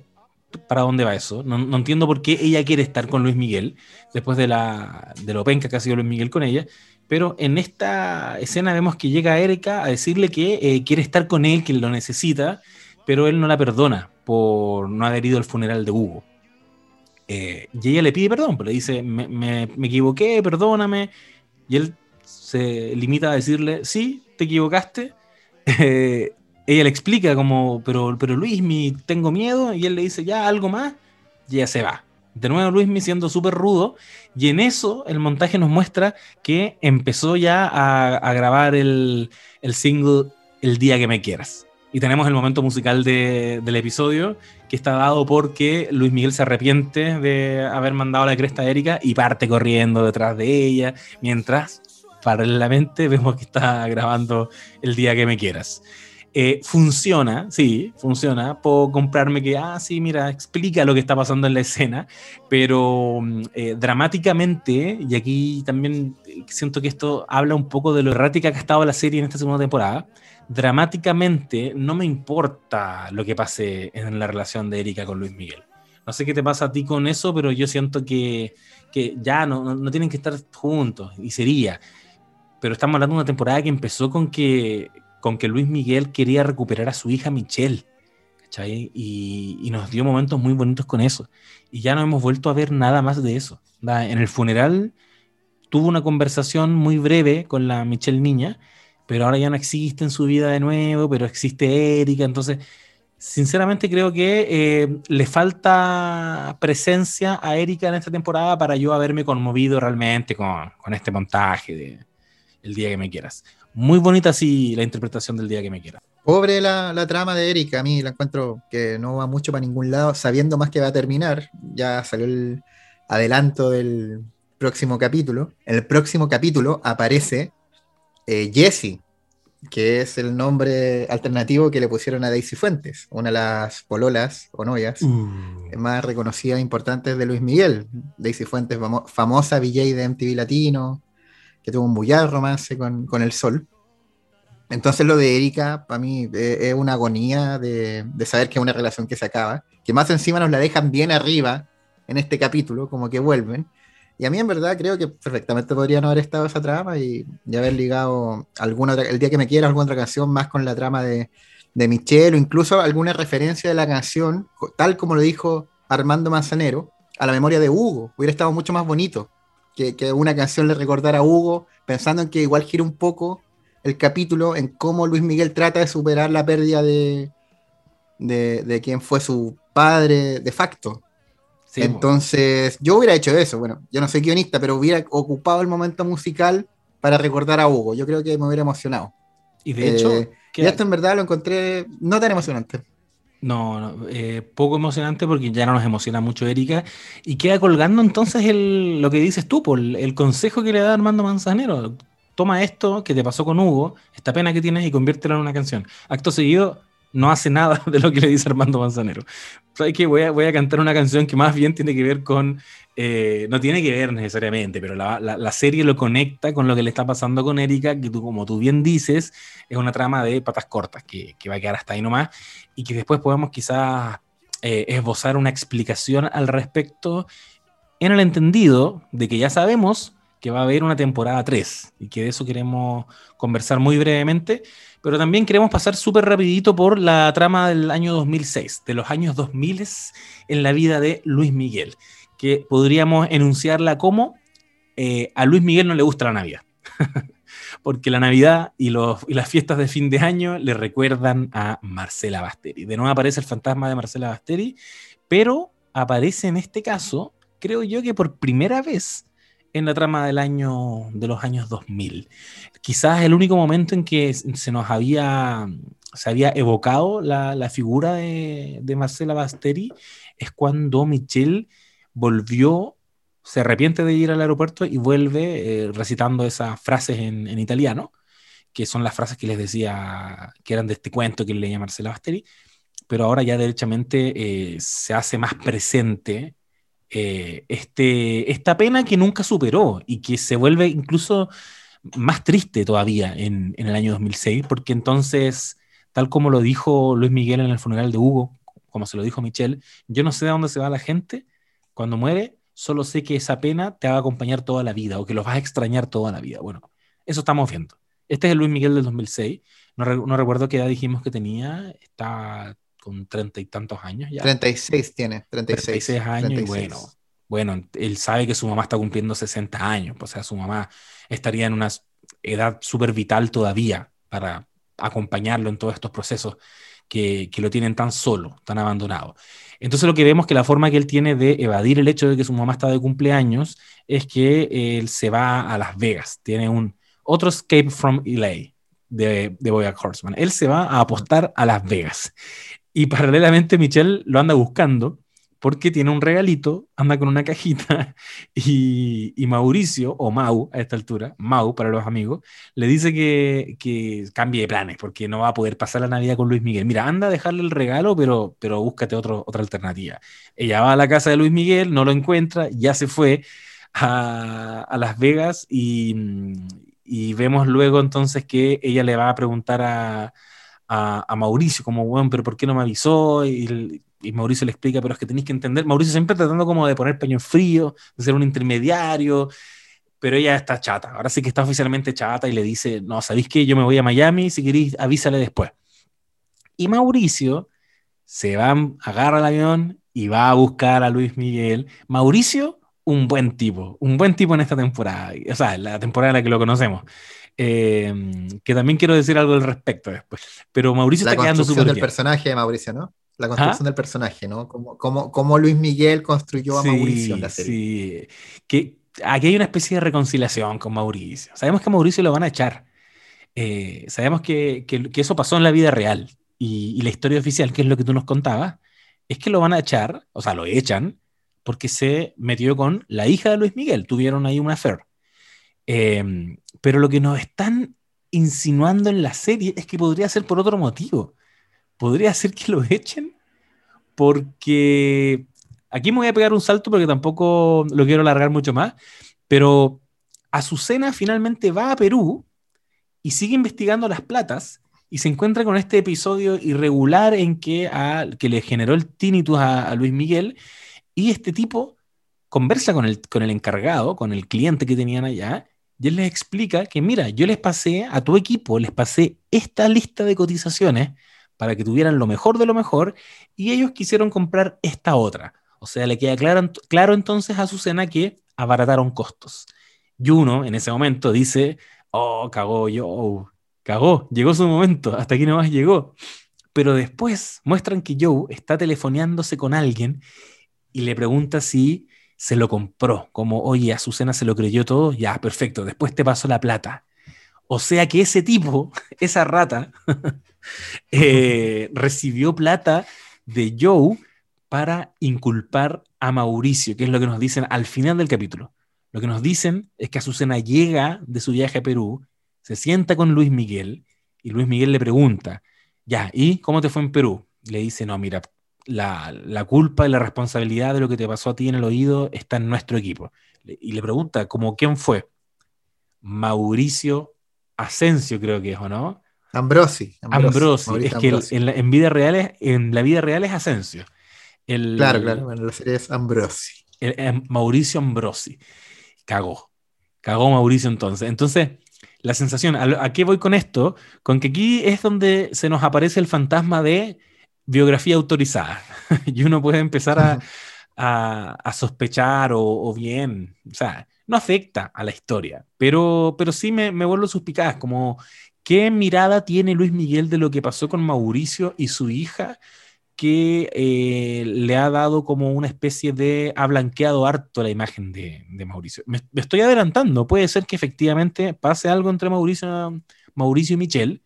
para dónde va eso. No, no, entiendo por qué ella quiere estar con Luis Miguel, después de, la, de lo penca que ha sido Luis Miguel con ella. Pero en esta escena vemos que llega Erika a decirle que eh, quiere estar con él, que lo necesita, pero él no la perdona por no haber ido al funeral de Hugo. Eh, y ella le pide perdón, pero le dice, me, me, equivoqué, perdóname. Y él se limita a decirle, sí, te equivocaste. Eh, ella le explica como, pero, pero Luis, tengo miedo. Y él le dice, ya, algo más. Y ella se va de nuevo Luismi siendo súper rudo, y en eso el montaje nos muestra que empezó ya a, grabar el, single El día que me quieras. Y tenemos el momento musical del episodio que está dado porque Luis Miguel se arrepiente de haber mandado la cresta a Erika y parte corriendo detrás de ella, mientras paralelamente vemos que está grabando El día que me quieras. Eh, funciona, sí, funciona. Puedo comprarme que, ah, sí, mira, explica lo que está pasando en la escena, pero mm, eh, dramáticamente, y aquí también siento que esto habla un poco de lo errática que ha estado la serie en esta segunda temporada, dramáticamente no me importa lo que pase en la relación de Erika con Luis Miguel. No sé qué te pasa a ti con eso, pero yo siento que, que ya no, no, no tienen que estar juntos, y sería. Pero estamos hablando de una temporada que empezó con que con que Luis Miguel quería recuperar a su hija Michelle. ¿cachai? Y, nos dio momentos muy bonitos con eso. Y ya no hemos vuelto a ver nada más de eso. En el funeral tuvo una conversación muy breve con la Michelle niña, pero ahora ya no existe en su vida de nuevo, pero existe Erika, entonces sinceramente creo que eh, le falta presencia a Erika en esta temporada para yo haberme conmovido realmente con, este montaje de El día que me quieras. Muy bonita sí la interpretación del día que me quieras. Pobre la, la, trama de Erika, a mí la encuentro que no va mucho para ningún lado, sabiendo más que va a terminar. Ya salió el adelanto del próximo capítulo. En el próximo capítulo aparece eh, Jessie, que es el nombre alternativo que le pusieron a Daisy Fuentes, una de las pololas o novias uh. más reconocidas e importantes de Luis Miguel. Daisy Fuentes, famosa VJ de MTV Latino, que tuvo un bullar romance con, el sol. Entonces lo de Erika, para mí, e, es una agonía de, de, saber que es una relación que se acaba, que más encima nos la dejan bien arriba en este capítulo, como que vuelven. Y a mí en verdad creo que perfectamente podría no haber estado esa trama y, haber ligado alguna el día que me quiera alguna otra canción más con la trama de, de Michelle o incluso alguna referencia de la canción, tal como lo dijo Armando Manzanero, a la memoria de Hugo. Hubiera estado mucho más bonito que, que una canción le recordara a Hugo, pensando en que igual gira un poco el capítulo en cómo Luis Miguel trata de superar la pérdida de, de, de quien fue su padre de facto. Entonces, yo hubiera hecho eso. Bueno, yo no soy guionista, pero hubiera ocupado el momento musical para recordar a Hugo. Yo creo que me hubiera emocionado. Y de hecho, eh, y esto en verdad lo encontré no tan emocionante. No, eh, poco emocionante porque ya no nos emociona mucho Erika. Y queda colgando entonces el, lo que dices tú, por el consejo que le da Armando Manzanero. Toma esto que te pasó con Hugo, esta pena que tienes y conviértelo en una canción. Acto seguido, no hace nada de lo que le dice Armando Manzanero. ¿Sabes que voy a, voy a cantar una canción que más bien tiene que ver con, eh, no tiene que ver necesariamente, pero la, la, serie lo conecta con lo que le está pasando con Erika, que tú, como tú bien dices, es una trama de patas cortas, que, que va a quedar hasta ahí nomás, y que después podemos quizás eh, esbozar una explicación al respecto en el entendido de que ya sabemos que va a haber una temporada 3 y que de eso queremos conversar muy brevemente pero también queremos pasar súper rapidito por la trama del año 2006, de los años 2000 en la vida de Luis Miguel, que podríamos enunciarla como eh, a Luis Miguel no le gusta la Navidad, porque la Navidad y, las fiestas de fin de año le recuerdan a Marcela Basteri. De nuevo aparece el fantasma de Marcela Basteri, pero aparece en este caso, creo yo que por primera vez, en la trama del año, de los años 2000. Quizás el único momento en que se nos había, se había evocado la, figura de, Marcela Basteri es cuando Michelle volvió, se arrepiente de ir al aeropuerto y vuelve eh, recitando esas frases en, italiano, que son las frases que les decía que eran de este cuento que leía Marcela Basteri, pero ahora ya derechamente eh, se hace más presente eh, este, esta pena que nunca superó y que se vuelve incluso más triste todavía en, el año 2006, porque entonces, tal como lo dijo Luis Miguel en el funeral de Hugo, como se lo dijo Michelle, yo no sé a dónde se va la gente cuando muere, solo sé que esa pena te va a acompañar toda la vida o que los vas a extrañar toda la vida. Bueno, eso estamos viendo. Este es el Luis Miguel del 2006. No, no recuerdo qué edad dijimos que tenía. Está con treinta y tantos años ya. 36 tiene, 36. 36 años y bueno, bueno, él sabe que su mamá está cumpliendo 60 años, o sea, su mamá estaría en una edad súper vital todavía para acompañarlo en todos estos procesos que, que, lo tienen tan solo, tan abandonado. Entonces lo que vemos que la forma que él tiene de evadir el hecho de que su mamá está de cumpleaños es que él se va a Las Vegas, tiene un otro escape from LA de, de Boyack Horseman. Él se va a apostar a Las Vegas. Y paralelamente Michelle lo anda buscando porque tiene un regalito, anda con una cajita y, Mauricio, o Mau a esta altura, Mau para los amigos, le dice que, que, cambie de planes porque no va a poder pasar la Navidad con Luis Miguel. Mira, anda a dejarle el regalo, pero, pero búscate otra alternativa. Ella va a la casa de Luis Miguel, no lo encuentra, ya se fue a, a Las Vegas y, y vemos luego entonces que ella le va a preguntar a a, Mauricio, como, bueno, pero ¿por qué no me avisó? Y, Mauricio le explica, pero es que tenéis que entender, Mauricio siempre tratando como de poner peño frío, de ser un intermediario, pero ella está chata, ahora sí que está oficialmente chata y le dice, no, ¿sabéis que yo me voy a Miami? Si queréis, avísale después. Y Mauricio se va, agarra el avión y va a buscar a Luis Miguel. Mauricio un buen tipo, un buen tipo en esta temporada, o sea, la temporada en la que lo conocemos. Eh, que también quiero decir algo al respecto después. Pero Mauricio la está quedando súper del bien. personaje de Mauricio, ¿no? La construcción ¿Ah? del personaje, ¿no? Como, como, como Luis Miguel construyó a Sí, Mauricio en la serie. sí. Que aquí hay una especie de reconciliación con Mauricio. Sabemos que a Mauricio lo van a echar. Eh, sabemos que, que- que eso pasó en la vida real. Y, y la historia oficial, que es lo que tú nos contabas, es que lo van a echar, o sea, lo echan, porque se metió con la hija de Luis Miguel. Tuvieron ahí una affair. Eh, pero lo que nos están insinuando en la serie es que podría ser por otro motivo. Podría ser que lo echen porque aquí me voy a pegar un salto porque tampoco lo quiero alargar mucho más, pero Azucena finalmente va a Perú y sigue investigando las platas y se encuentra con este episodio irregular en que, que le generó el tinnitus a, a Luis Miguel y este tipo conversa con el, con el encargado, con el cliente que tenían allá y él les explica que mira, yo les pasé a tu equipo, les pasé esta lista de cotizaciones para que tuvieran lo mejor de lo mejor y ellos quisieron comprar esta otra. O sea, le queda claro, claro entonces a Azucena que abarataron costos. Y uno en ese momento dice, oh, cagó Joe, cagó, llegó su momento, hasta aquí nomás llegó. Pero después muestran que Joe está telefoneándose con alguien y le pregunta si se lo compró, como, oye, Azucena se lo creyó todo, ya, perfecto, después te pasó la plata. O sea que ese tipo, esa rata, eh, recibió plata de Joe para inculpar a Mauricio, que es lo que nos dicen al final del capítulo. Lo que nos dicen es que Azucena llega de su viaje a Perú, se sienta con Luis Miguel y Luis Miguel le pregunta, ya, ¿y cómo te fue en Perú? Le dice, no, mira, la, la culpa y la responsabilidad de lo que te pasó a ti en el oído está en nuestro equipo. Y le pregunta, ¿cómo quién fue? Mauricio Asensio, creo que es, ¿o no? Ambrosi. Ambrosi. Mauricio Es que el- Ambrosi. en, la, en vida real es, en la vida real es Asensio. El, Claro, claro. Bueno, la serie es Ambrosi. el- el Mauricio Ambrosi. Cagó. Cagó Mauricio entonces. Entonces, la sensación, ¿a, qué voy con esto? Con que aquí es donde se nos aparece el fantasma de biografía autorizada. y uno puede empezar a, a, a sospechar o, o bien, o sea, no afecta a la historia, pero, pero sí me, me vuelvo suspicaz, como qué mirada tiene Luis Miguel de lo que pasó con Mauricio y su hija que eh, le ha dado como una especie de, ha blanqueado harto la imagen de, Mauricio. Me, estoy adelantando, puede ser que efectivamente pase algo entre Mauricio, Mauricio y Michelle,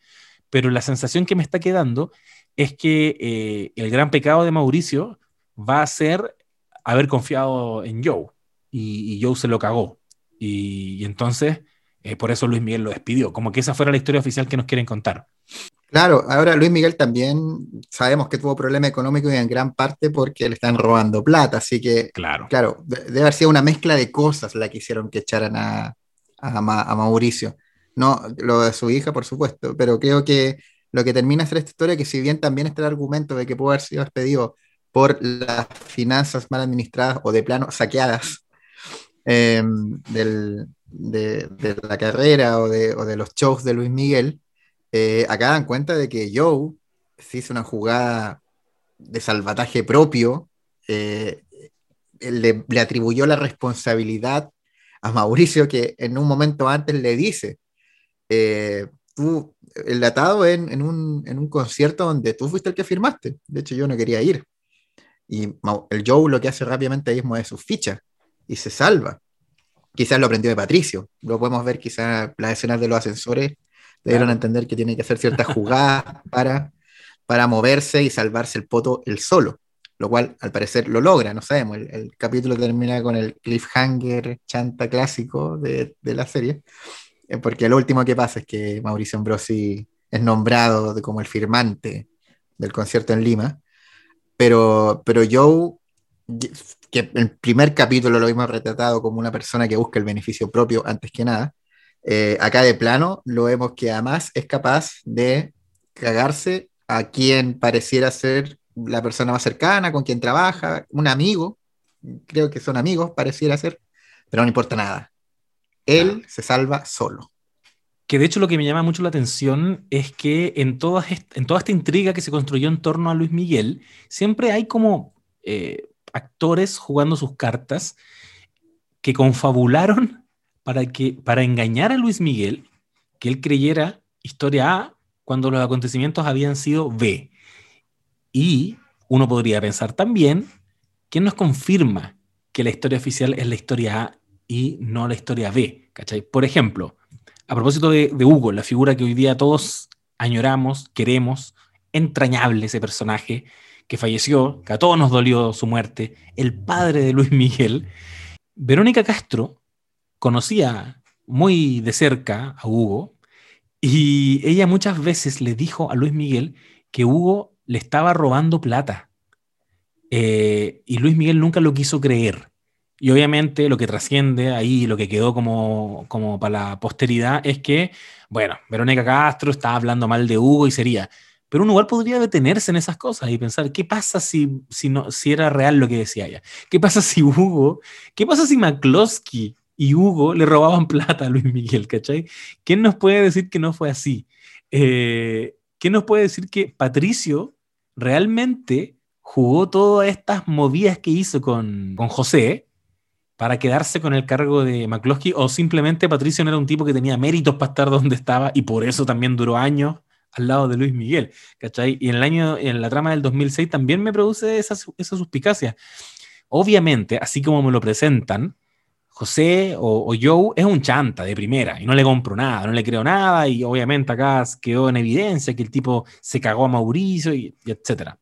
pero la sensación que me está quedando es que eh, el gran pecado de Mauricio va a ser haber confiado en Joe y, y Joe se lo cagó. Y entonces, eh, por eso Luis Miguel lo despidió, como que esa fuera la historia oficial que nos quieren contar. Claro, ahora Luis Miguel también sabemos que tuvo problemas económicos y en gran parte porque le están robando plata, así que, Claro. claro, de- debe haber sido una mezcla de cosas la que hicieron que echaran a, a, Ma- a Mauricio. No, lo de su hija, por supuesto, pero creo que lo que termina ser esta historia, que si bien también está el argumento de que pudo haber sido despedido por las finanzas mal administradas o de plano saqueadas eh, del- de, la carrera o de, los shows de Luis Miguel, eh, acá dan cuenta de que Joe se hizo una jugada de salvataje propio, eh, le, atribuyó la responsabilidad a Mauricio que en un momento antes le dice, eh, tú, el atado en, en, un, concierto donde tú fuiste el que firmaste, de hecho yo no quería ir. Y el Joe lo que hace rápidamente ahí es mover sus fichas y se salva. Quizás lo aprendió de Patricio, lo podemos ver quizás las escenas de los ascensores le dieron a entender que tiene que hacer ciertas jugadas para, para moverse y salvarse el poto él solo, lo cual al parecer lo logra, no sabemos, el, el capítulo termina con el cliffhanger chanta clásico de, de la serie, eh, porque lo último que pasa es que Mauricio Ambrosi es nombrado de- como el firmante del concierto en Lima, pero, pero Joe, que el primer capítulo lo vimos retratado como una persona que busca el beneficio propio antes que nada, eh, acá de plano lo vemos que además es capaz de cagarse a quien pareciera ser la persona más cercana, con quien trabaja, un amigo, creo que son amigos, pareciera ser, pero no importa nada. Él se salva solo. Que de hecho lo que me llama mucho la atención es que en, todas en toda esta intriga que se construyó en torno a Luis Miguel, siempre hay como eh, actores jugando sus cartas que confabularon para, que, para engañar a Luis Miguel, que él creyera historia A cuando los acontecimientos habían sido B. Y uno podría pensar también, ¿quién nos confirma que la historia oficial es la historia A y no la historia B? Por ejemplo, a propósito de Hugo, la figura que hoy día todos añoramos, queremos, entrañable ese personaje que falleció, que a todos nos dolió su muerte, el padre de Luis Miguel, Verónica Castro conocía muy de cerca a Hugo y ella muchas veces le dijo a Luis Miguel que Hugo le estaba robando plata. Eh, y Luis Miguel nunca lo quiso creer. Y obviamente lo que trasciende ahí, lo que quedó como, como para la posteridad es que, bueno, Verónica Castro estaba hablando mal de Hugo y sería, pero un igual podría detenerse en esas cosas y pensar, ¿qué pasa si, si, no, si era real lo que decía ella? ¿Qué pasa si Hugo, qué pasa si McCloskey y Hugo le robaban plata a Luis Miguel, ¿cachai? ¿Quién nos puede decir que no fue así? Eh, ¿Quién nos puede decir que Patricio realmente jugó todas estas movidas que hizo con, con José para quedarse con el cargo de McCloskey o simplemente Patricio no era un tipo que tenía méritos para estar donde estaba y por eso también duró años al lado de Luis Miguel, ¿cachai? Y en el año, en la trama del 2006 también me produce esa, esa suspicacia. Obviamente, así como me lo presentan, José o, Joe es un chanta de primera y no le compro nada, no le creo nada y obviamente acá quedó en evidencia que el tipo se cagó a Mauricio y, etcétera.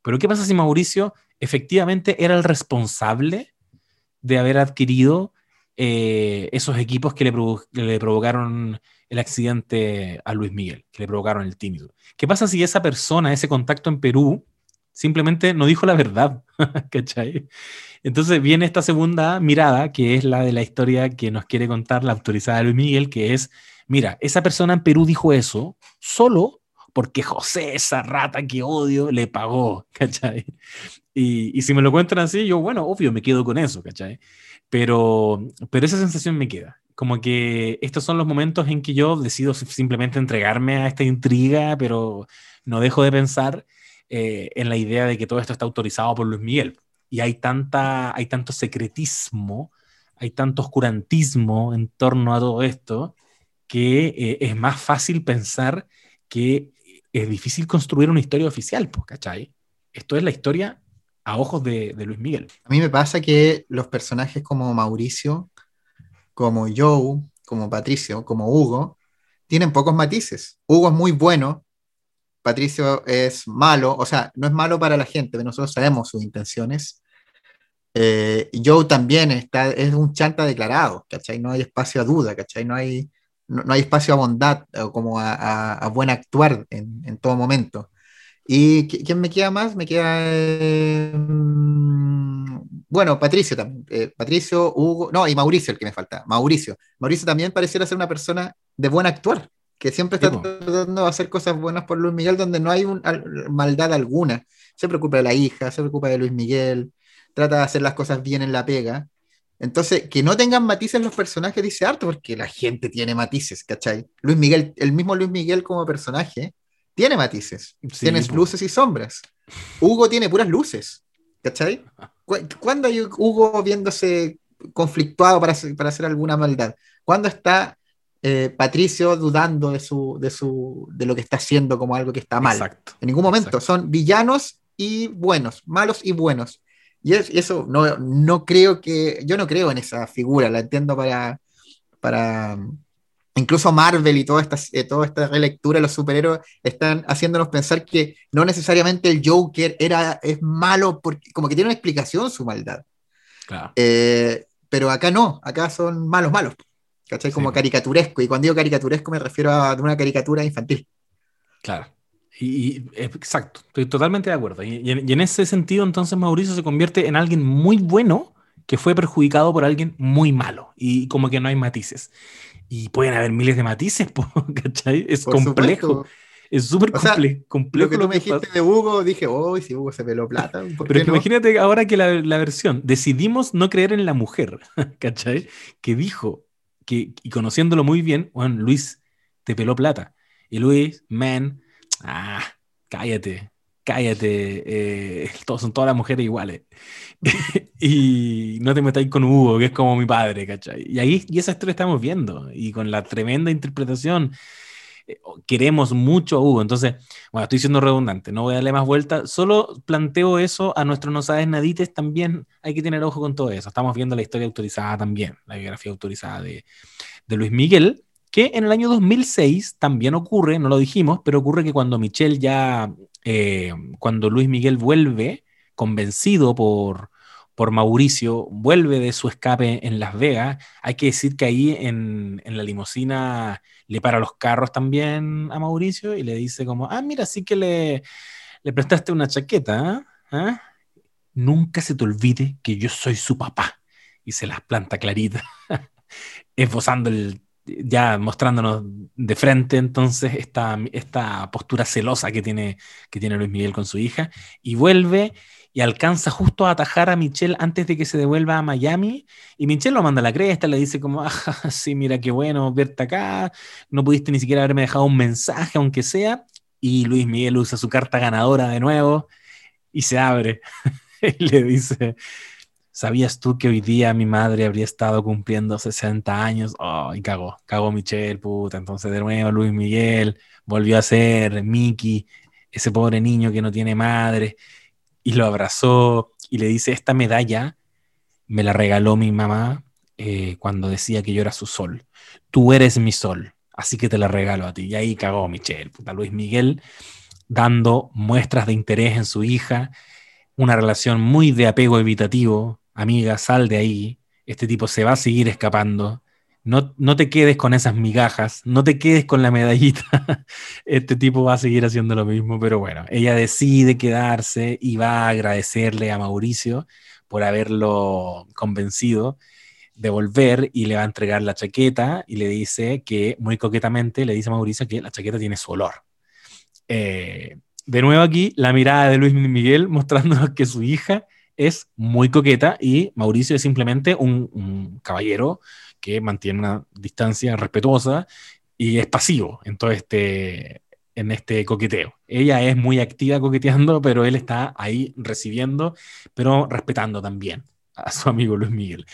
Pero ¿qué pasa si Mauricio efectivamente era el responsable de haber adquirido eh, esos equipos que le, le provocaron el accidente a Luis Miguel, que le provocaron el tímido. ¿Qué pasa si esa persona, ese contacto en Perú, simplemente no dijo la verdad? Entonces viene esta segunda mirada, que es la de la historia que nos quiere contar la autorizada Luis Miguel, que es, mira, esa persona en Perú dijo eso solo porque José, esa rata que odio, le pagó, y si me lo cuentan así, yo, bueno, obvio, me quedo con eso, ¿cachai? Pero, pero esa sensación me queda como que estos son los momentos en que yo decido simplemente entregarme a esta intriga, pero no dejo de pensar eh, en la idea de que todo esto está autorizado por Luis Miguel. Y hay, tanta, hay tanto secretismo, hay tanto oscurantismo en torno a todo esto, que eh, es más fácil pensar que es difícil construir una historia oficial, ¿cachai? Esto es la historia a ojos de, Luis Miguel. A mí me pasa que los personajes como Mauricio como Joe, como Patricio, como Hugo, tienen pocos matices. Hugo es muy bueno, Patricio es malo, o sea, no es malo para la gente, pero nosotros sabemos sus intenciones. Eh, Joe también está, es un chanta declarado, ¿cachai? No hay espacio a duda, ¿cachai? No hay, no, hay espacio a bondad o como a, buen actuar en, todo momento. ¿Y quién me queda más? Me queda... Eh, bueno, Patricio también. Eh, Patricio, Hugo, no, y Mauricio el que me falta. Mauricio. Mauricio también pareciera ser una persona de buen actuar, que siempre está tratando de hacer cosas buenas por Luis Miguel donde no hay maldad alguna. Se preocupa de la hija, se preocupa de Luis Miguel, trata de hacer las cosas bien en la pega. Entonces, que no tengan matices los personajes dice harto, porque la gente tiene matices, ¿cachai? Luis Miguel, el mismo Luis Miguel como personaje, tiene matices, tiene luces y sombras. Hugo tiene puras luces, ¿cachai? ¿Cuándo hay Hugo viéndose conflictuado para hacer, para hacer alguna maldad? ¿Cuándo está eh, Patricio dudando de, su, de, su, de lo que está haciendo como algo que está mal? Exacto. En ningún momento. Son villanos y buenos, malos y buenos. Y eso no, no creo que. Yo no creo en esa figura, la entiendo para. para incluso Marvel y toda esta, eh, toda esta relectura de los superhéroes están haciéndonos pensar que no necesariamente el Joker era, es malo, porque, como que tiene una explicación su maldad. Eh, pero acá no, acá son malos, malos. ¿Cachai? Como caricaturesco. Y cuando digo caricaturesco me refiero a una caricatura infantil. Claro. Y, exacto, estoy totalmente de acuerdo. Y, y, en ese sentido, entonces Mauricio se convierte en alguien muy bueno que fue perjudicado por alguien muy malo. Y como que no hay matices. Y pueden haber miles de matices, ¿cachai? Es complejo. Es súper complejo. Lo que tú me dijiste de Hugo, dije, oh, si Hugo se peló plata. Pero imagínate ahora que la, la, versión, decidimos no creer en la mujer, ¿cachai? Que dijo, que, y conociéndolo muy bien, bueno, Luis te peló plata. Y Luis, man, ah, cállate. Cállate, eh, todos, son todas las mujeres iguales. y no te metáis con Hugo, que es como mi padre, ¿cachai? Y ahí, y esa historia estamos viendo, y con la tremenda interpretación, eh, queremos mucho a Hugo. Entonces, bueno, estoy siendo redundante, no voy a darle más vuelta, solo planteo eso a nuestros no sabes nadites, también hay que tener ojo con todo eso. Estamos viendo la historia autorizada también, la biografía autorizada de, de Luis Miguel, que en el año 2006 también ocurre, no lo dijimos, pero ocurre que cuando Michelle ya, eh, cuando Luis Miguel vuelve, convencido por, por Mauricio, vuelve de su escape en Las Vegas, hay que decir que ahí en, en la limusina le para los carros también a Mauricio y le dice como, ah, mira, sí que le, le prestaste una chaqueta, ¿ah? Nunca se te olvide que yo soy su papá. Y se las planta clarita, esbozando el ya mostrándonos de frente entonces esta, esta postura celosa que tiene, que tiene Luis Miguel con su hija, y vuelve y alcanza justo a atajar a Michelle antes de que se devuelva a Miami, y Michelle lo manda a la cresta, le dice como, ah, sí, mira qué bueno verte acá, no pudiste ni siquiera haberme dejado un mensaje, aunque sea, y Luis Miguel usa su carta ganadora de nuevo y se abre y le dice, ¿Sabías tú que hoy día mi madre habría estado cumpliendo 60 años? Oh, y cagó, cagó Michelle, puta. Entonces de nuevo Luis Miguel volvió a ser Mickey, ese pobre niño que no tiene madre, y lo abrazó y le dice, esta medalla me la regaló mi mamá eh, cuando decía que yo era su sol. Tú eres mi sol, así que te la regalo a ti. Y ahí cagó Michelle, puta. Luis Miguel dando muestras de interés en su hija, una relación muy de apego evitativo, amiga, sal de ahí, este tipo se va a seguir escapando, no, no te quedes con esas migajas, no te quedes con la medallita, este tipo va a seguir haciendo lo mismo, pero bueno, ella decide quedarse y va a agradecerle a Mauricio por haberlo convencido de volver y le va a entregar la chaqueta y le dice que, muy coquetamente, le dice a Mauricio que la chaqueta tiene su olor. Eh, de nuevo aquí, la mirada de Luis Miguel mostrándonos que su hija es muy coqueta y Mauricio es simplemente un, caballero que mantiene una distancia respetuosa y es pasivo en todo este, en este coqueteo. Ella es muy activa coqueteando, pero él está ahí recibiendo, pero respetando también a su amigo Luis Miguel.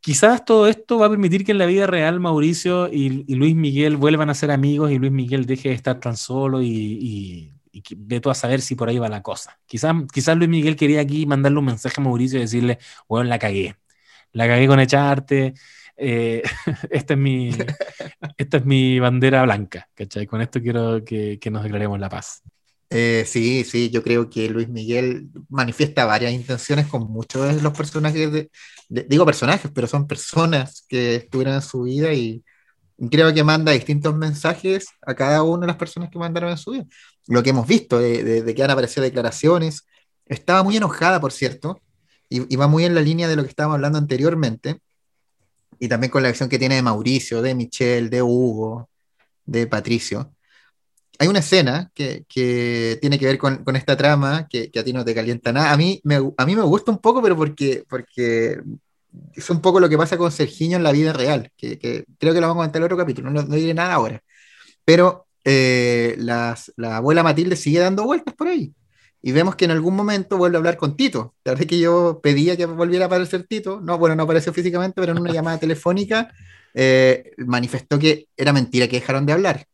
Quizás todo esto va a permitir que en la vida real Mauricio y, Luis Miguel vuelvan a ser amigos y Luis Miguel deje de estar tan solo y ve tú a saber si por ahí va la cosa. Quizás quizás Luis Miguel quería aquí mandarle un mensaje a Mauricio y decirle, bueno, la cagué. La cagué con echarte. Eh, esta, es mi, esta es mi bandera blanca, ¿cachai? Con esto quiero que, que nos declaremos la paz. Eh, sí, sí, yo creo que Luis Miguel manifiesta varias intenciones con muchos de los personajes, digo personajes, pero son personas que estuvieron en su vida y, creo que manda distintos mensajes a cada una de las personas que mandaron en su vida. Lo que hemos visto, de, que han aparecido declaraciones. Estaba muy enojada, por cierto, y, va muy en la línea de lo que estábamos hablando anteriormente, y también con la acción que tiene de Mauricio, de Michelle, de Hugo, de Patricio. Hay una escena que, tiene que ver con, esta trama que, a ti no te calienta nada. A mí me, a mí me gusta un poco, pero porque, porque es un poco lo que pasa con Sergiño en la vida real, que, creo que lo vamos a comentar en el otro capítulo, no, diré nada ahora. Pero eh, la abuela Matilde sigue dando vueltas por ahí. Y vemos que en algún momento vuelve a hablar con Tito. La verdad es que yo pedía que volviera a aparecer Tito. No, bueno, no apareció físicamente, pero en una llamada telefónica eh, manifestó que era mentira que dejaron de hablar.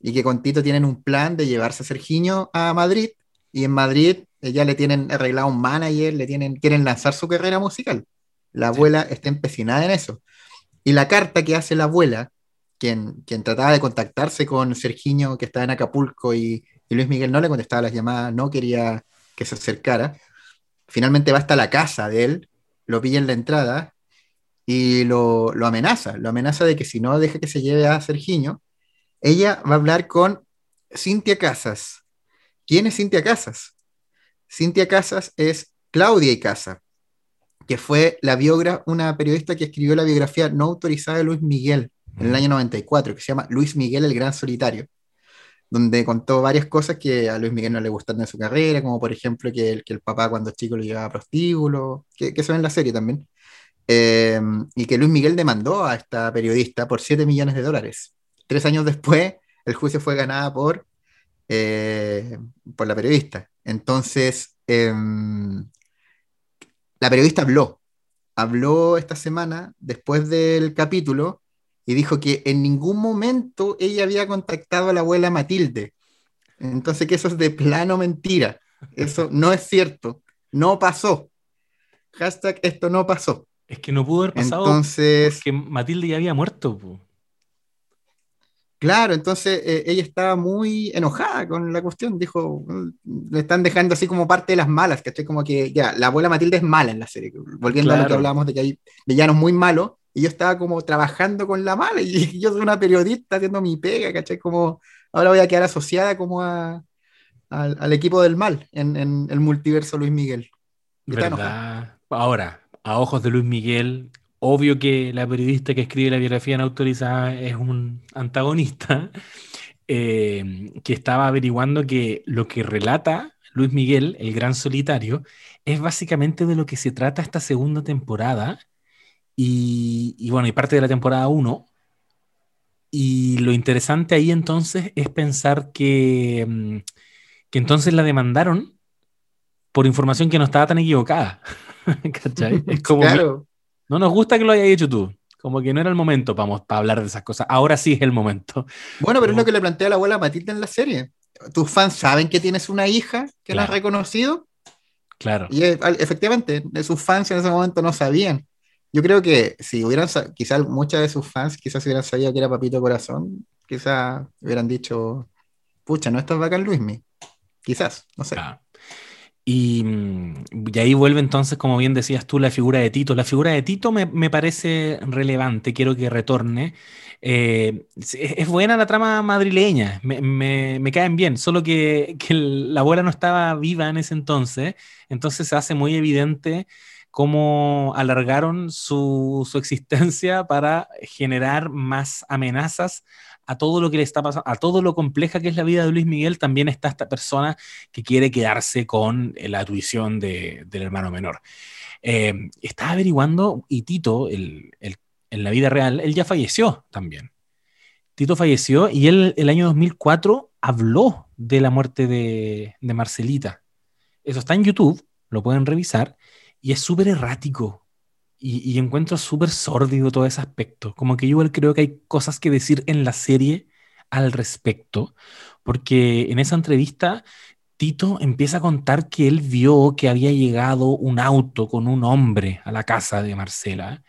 Y que con Tito tienen un plan de llevarse a Sergiño a Madrid. Y en Madrid ya le tienen arreglado un manager, le tienen, quieren lanzar su carrera musical. La abuela está empecinada en eso. Y la carta que hace la abuela, quien, quien trataba de contactarse con Sergiño, que estaba en Acapulco, y, Luis Miguel no le contestaba las llamadas, no quería que se acercara, finalmente va hasta la casa de él, lo pilla en la entrada y lo, lo amenaza. Lo amenaza de que si no deja que se lleve a Sergiño, ella va a hablar con Cintia Casas. ¿Quién es Cintia Casas? Cintia Casas es Claudia y Casa, que fue la biógrafa, una periodista que escribió la biografía no autorizada de Luis Miguel en el año 94, que se llama Luis Miguel el Gran Solitario, donde contó varias cosas que a Luis Miguel no le gustaron de su carrera, como por ejemplo que el, que el papá cuando chico lo llevaba a prostíbulo, que, que se ve en la serie también, em, y que Luis Miguel demandó a esta periodista por 7 millones de dólares. Tres años después, el juicio fue ganado por, eh, por la periodista. Entonces, em, la periodista habló, habló esta semana después del capítulo y dijo que en ningún momento ella había contactado a la abuela Matilde. Entonces, que eso es de plano mentira. Eso no es cierto. No pasó. Hashtag esto no pasó. Es que no pudo haber pasado Entonces, porque Matilde ya había muerto. po. Claro, entonces eh, ella estaba muy enojada con la cuestión. Dijo, "Mm, le están dejando así como parte de las malas, ¿cachai? Como que ya, la abuela Matilde es mala en la serie. Volviendo a lo que hablábamos de que hay villanos muy malos, y yo estaba como trabajando con la mala, y yo soy una periodista haciendo mi pega, ¿cachai? Como ahora voy a quedar asociada como a, al, al equipo del mal en, en el multiverso Luis Miguel. ¿Verdad? Ahora, a ojos de Luis Miguel, obvio que la periodista que escribe la biografía no autorizada es un antagonista eh, que estaba averiguando que lo que relata Luis Miguel, el gran solitario, es básicamente de lo que se trata esta segunda temporada y, y bueno, y parte de la temporada 1. Y lo interesante ahí entonces es pensar que, mm, que entonces la demandaron por información que no estaba tan equivocada. ¿Cachai? Es como, Claro. No nos gusta que lo hayas hecho tú. Como que no era el momento para, para hablar de esas cosas. Ahora sí es el momento. Bueno, pero es lo que le plantea la abuela Matilde en la serie. Tus fans saben que tienes una hija que la has reconocido Claro. y efectivamente de sus fans en ese momento no sabían. Yo creo que si hubieran, quizás muchas de sus fans quizás hubieran sabido que era Papito Corazón, quizás hubieran dicho, pucha, no estás bacán Luismi. Quizás, no sé. Y, mm, y ahí vuelve entonces, como bien decías tú, la figura de Tito. La figura de Tito me, me parece relevante, quiero que retorne. Eh, es, buena la trama madrileña, me, me- caen bien, solo que, que la abuela no estaba viva en ese entonces, entonces se hace muy evidente cómo alargaron su, su existencia para generar más amenazas a todo lo que le está pasando, a todo lo compleja que es la vida de Luis Miguel, también está esta persona que quiere quedarse con eh, la tuición de- del hermano menor. Eh, estaba averiguando y Tito, el- el- en la vida real, él ya falleció también. Tito falleció y él el año 2004 habló de la muerte de, de Marcelita. Eso está en YouTube, lo pueden revisar, y es súper errático. Y, encuentro súper sórdido todo ese aspecto. Como que yo creo que hay cosas que decir en la serie al respecto, porque en esa entrevista Tito empieza a contar que él vio que había llegado un auto con un hombre a la casa de Marcela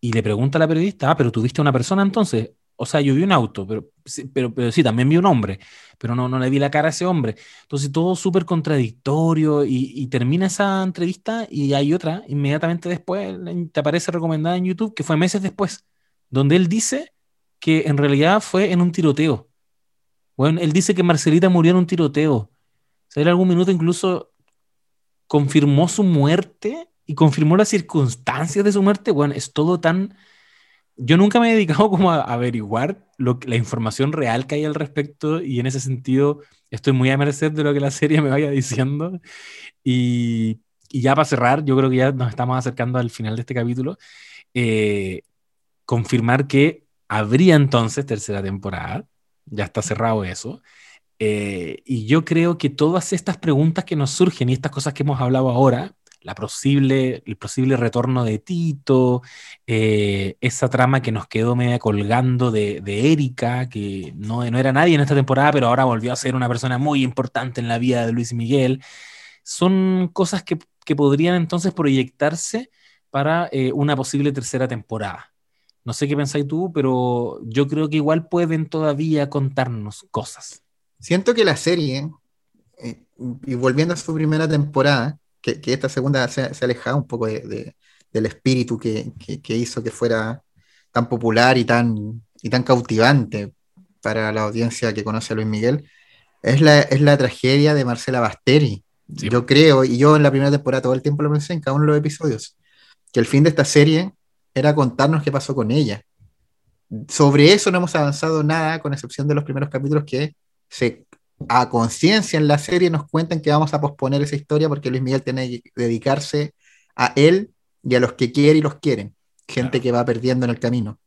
y le pregunta a la periodista, ah, pero tuviste una persona entonces. O sea, yo vi un auto, pero, pero, pero sí, también vi un hombre, pero no, no le vi la cara a ese hombre. Entonces todo súper contradictorio y, termina esa entrevista y hay otra inmediatamente después, te aparece recomendada en YouTube, que fue meses después, donde él dice que en realidad fue en un tiroteo. Bueno, él dice que Marcelita murió en un tiroteo. O algún minuto incluso confirmó su muerte y confirmó las circunstancias de su muerte. Bueno, es todo tan... Yo nunca me he dedicado como a averiguar la información real que hay al respecto y en ese sentido estoy muy a merced de lo que la serie me vaya diciendo. Y, y ya para cerrar, yo creo que ya nos estamos acercando al final de este capítulo. Eh, confirmar que habría entonces tercera temporada. Ya está cerrado eso. Eh, y yo creo que todas estas preguntas que nos surgen y estas cosas que hemos hablado ahora, la posible, el posible retorno de Tito, eh, esa trama que nos quedó media colgando de, de Erika, que no, no, era nadie en esta temporada, pero ahora volvió a ser una persona muy importante en la vida de Luis Miguel, son cosas que, que podrían entonces proyectarse para eh, una posible tercera temporada. No sé qué pensáis tú, pero yo creo que igual pueden todavía contarnos cosas. Siento que la serie, eh, y volviendo a su primera temporada, que, que esta segunda se, se, ha alejado un poco de, de, del espíritu que, que, que, hizo que fuera tan popular y tan, y tan cautivante para la audiencia que conoce a Luis Miguel, es la, es la tragedia de Marcela Basteri. Sí. Yo creo, y yo en la primera temporada todo el tiempo lo pensé en cada uno de los episodios, que el fin de esta serie era contarnos qué pasó con ella. Sobre eso no hemos avanzado nada, con excepción de los primeros capítulos que se a conciencia en la serie nos cuentan que vamos a posponer esa historia porque Luis Miguel tiene que dedicarse a él y a los que quiere y los quieren, gente claro. que va perdiendo en el camino.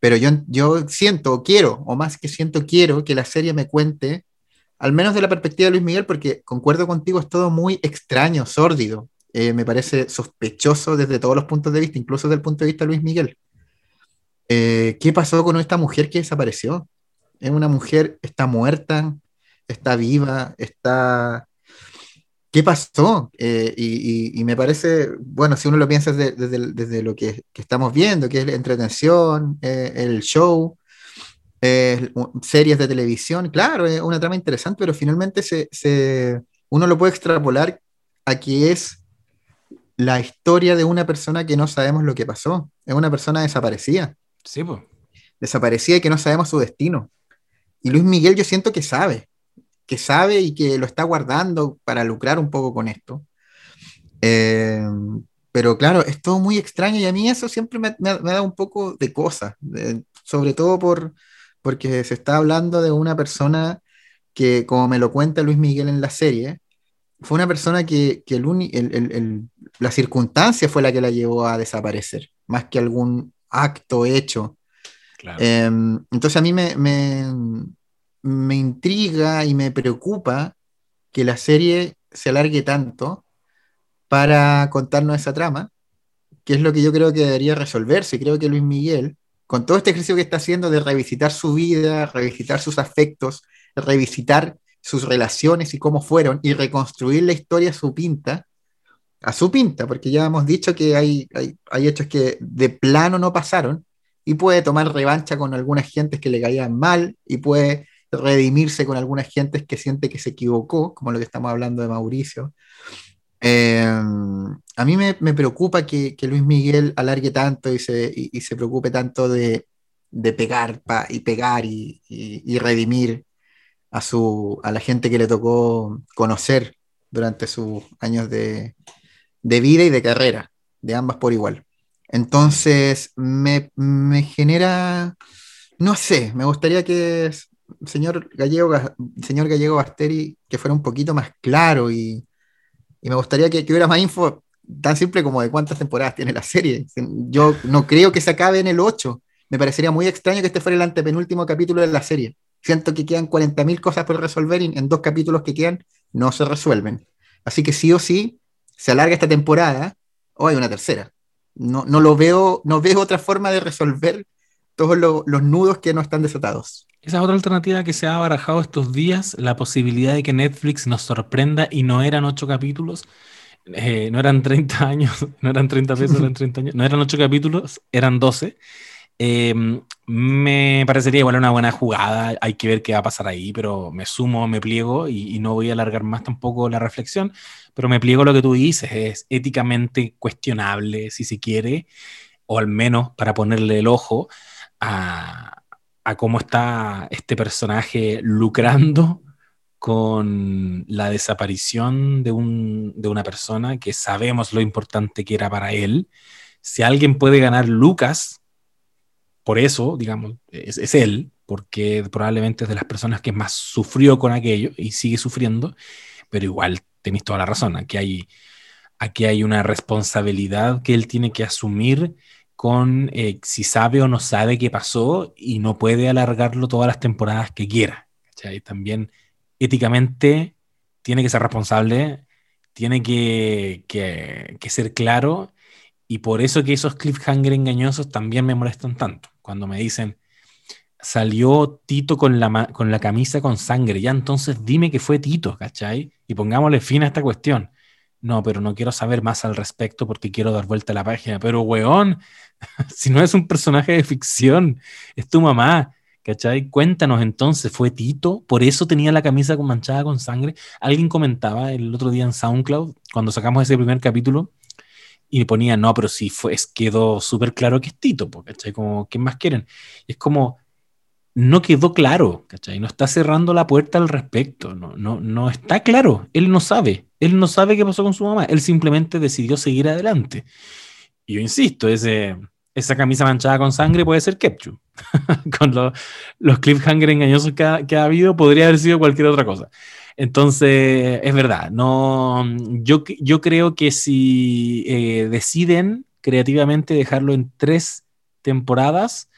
Pero yo, yo siento, quiero, o más que siento, quiero que la serie me cuente al menos de la perspectiva de Luis Miguel, porque concuerdo contigo, es todo muy extraño, sórdido. Eh, me parece sospechoso desde todos los puntos de vista, incluso desde el punto de vista de Luis Miguel. Eh, ¿Qué pasó con esta mujer que desapareció? Es una mujer, está muerta, está viva, está... ¿Qué pasó? Eh, y, me parece, bueno, si uno lo piensa desde, lo que, estamos viendo, que es la entretención, el show, series de televisión, claro, es una trama interesante, pero finalmente se, uno lo puede extrapolar a que es la historia de una persona que no sabemos lo que pasó. Es una persona desaparecida. Sí, pues. Desaparecida y que no sabemos su destino. Y Luis Miguel yo siento que sabe, que sabe y que lo está guardando para lucrar un poco con esto. Eh, pero claro, es todo muy extraño y a mí eso siempre me, ha dado un poco de cosas, sobre todo por, porque se está hablando de una persona que, como me lo cuenta Luis Miguel en la serie, fue una persona que, la circunstancia fue la que la llevó a desaparecer, más que algún acto hecho. Em, entonces a mí me, me, intriga y me preocupa que la serie se alargue tanto para contarnos esa trama, que es lo que yo creo que debería resolverse. Creo que Luis Miguel con todo este ejercicio que está haciendo de revisitar su vida, revisitar sus afectos, revisitar sus relaciones y cómo fueron, y reconstruir la historia a su pinta, a su pinta, porque ya hemos dicho que hay, hay, hechos que de plano no pasaron, y puede tomar revancha con algunas gentes que le caían mal, y puede redimirse con algunas gentes que siente que se equivocó, como lo que estamos hablando de Mauricio. Eh, a mí me, preocupa que, Luis Miguel alargue tanto y se, se preocupe tanto de, pegar y pegar y, redimir a, su, a la gente que le tocó conocer durante sus años de, vida y de carrera, de ambas por igual. Entonces, me, genera, no sé, me gustaría que señor Gallego, señor Gallego Basteri, que fuera un poquito más claro y, y me gustaría que, hubiera más info tan simple como de cuántas temporadas tiene la serie. Yo no creo que se acabe en el 8. Me parecería muy extraño que este fuera el antepenúltimo capítulo de la serie. Siento que quedan 40.000 cosas por resolver y en dos capítulos que quedan no se resuelven. Así que sí o sí, se alarga esta temporada o hay una tercera. No, no lo veo, no veo otra forma de resolver todos los nudos que no están desatados. Esa es otra alternativa que se ha barajado estos días, la posibilidad de que Netflix nos sorprenda y no eran ocho capítulos, eh, no eran 30 años, no eran 30 pesos, eran 30 años, no eran ocho capítulos, eran 12. Em, me parecería igual una buena jugada, hay que ver qué va a pasar ahí, pero me sumo, me pliego y, no voy a alargar más tampoco la reflexión, pero me pliego lo que tú dices, es éticamente cuestionable si se quiere, o al menos para ponerle el ojo a, a cómo está este personaje lucrando con la desaparición de, un, de, una persona que sabemos lo importante que era para él. Si alguien puede ganar Lucas, por eso, digamos, es, él, porque probablemente es de las personas que más sufrió con aquello y sigue sufriendo, pero igual tenéis toda la razón, aquí hay, aquí hay una responsabilidad que él tiene que asumir con eh, si sabe o no sabe qué pasó y no puede alargarlo todas las temporadas que quiera. También éticamente tiene que ser responsable, tiene que, ser claro y por eso que esos cliffhanger engañosos también me molestan tanto. Cuando me dicen, salió Tito con la, con la camisa con sangre, ya entonces dime que fue Tito, ¿cachai? Y pongámosle fin a esta cuestión. No, pero no quiero saber más al respecto porque quiero dar vuelta a la página. Pero, weón, si no es un personaje de ficción, es tu mamá. ¿Cachai? Cuéntanos entonces, ¿fue Tito? ¿Por eso tenía la camisa manchada con sangre? Alguien comentaba el otro día en SoundCloud, cuando sacamos ese primer capítulo, y ponía, no, pero sí fue, quedó súper claro que es Tito, ¿cachai? Como, ¿qué más quieren? es como, no quedó claro, ¿cachai? No está cerrando la puerta al respecto, no, no, no está claro, él no sabe, él no sabe qué pasó con su mamá, él simplemente decidió seguir adelante. Y yo insisto, ese, esa camisa manchada con sangre puede ser Kepchu. con los cliffhanger engañosos que ha, que ha, habido, podría haber sido cualquier otra cosa. Entonces, es verdad, no, yo, yo creo que si eh, deciden creativamente dejarlo en tres temporadas,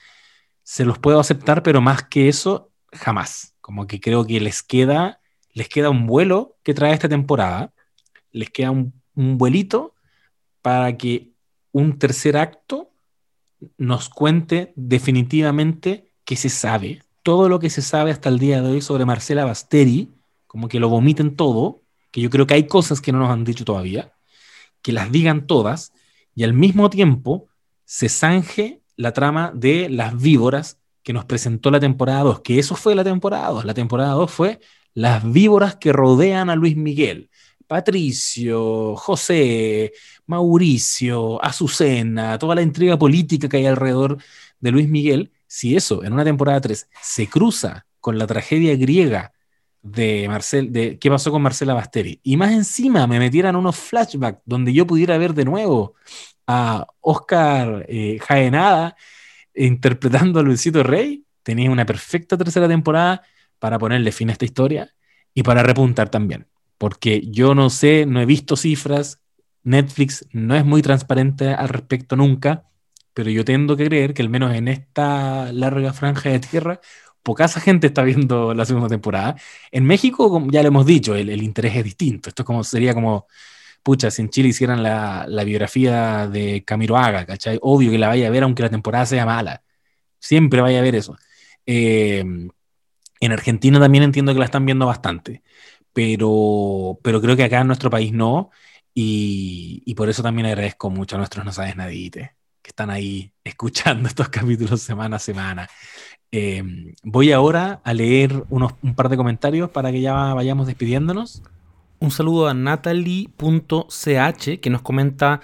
se los puedo aceptar, pero más que eso, jamás. Como que creo que les queda les queda un vuelo que trae esta temporada, les queda un, vuelito para que un tercer acto nos cuente definitivamente que se sabe. Todo lo que se sabe hasta el día de hoy sobre Marcela Basteri, como que lo vomiten todo, que yo creo que hay cosas que no nos han dicho todavía, que las digan todas, y al mismo tiempo se zanje la trama de las víboras que nos presentó la temporada 2, que eso fue la temporada 2. La temporada 2 fue las víboras que rodean a Luis Miguel. Patricio, José, Mauricio, Azucena, toda la intriga política que hay alrededor de Luis Miguel, si eso en una temporada 3 se cruza con la tragedia griega de Marcel, de qué pasó con Marcela Basteri, y más encima me metieran unos flashbacks donde yo pudiera ver de nuevo a Oscar eh, Jaenada interpretando a Luisito Rey, tenía una perfecta tercera temporada para ponerle fin a esta historia y para repuntar también. Porque yo no sé, no he visto cifras, Netflix no es muy transparente al respecto nunca, pero yo tendo que creer que al menos en esta larga franja de tierra, poca gente está viendo la segunda temporada. En México, ya lo hemos dicho, el, interés es distinto. Esto sería como pucha, si en Chile hicieran la, biografía de Camilo Haga, ¿cachai? Obvio que la vaya a ver aunque la temporada sea mala. Siempre vaya a ver eso. Eh, en Argentina también entiendo que la están viendo bastante, pero, pero creo que acá en nuestro país no. Y, por eso también agradezco mucho a nuestros No Sabes Nadite, que están ahí escuchando estos capítulos semana a semana. Eh, voy ahora a leer unos, un par de comentarios para que ya vayamos despidiéndonos. Un saludo a natalie.ch que nos comenta,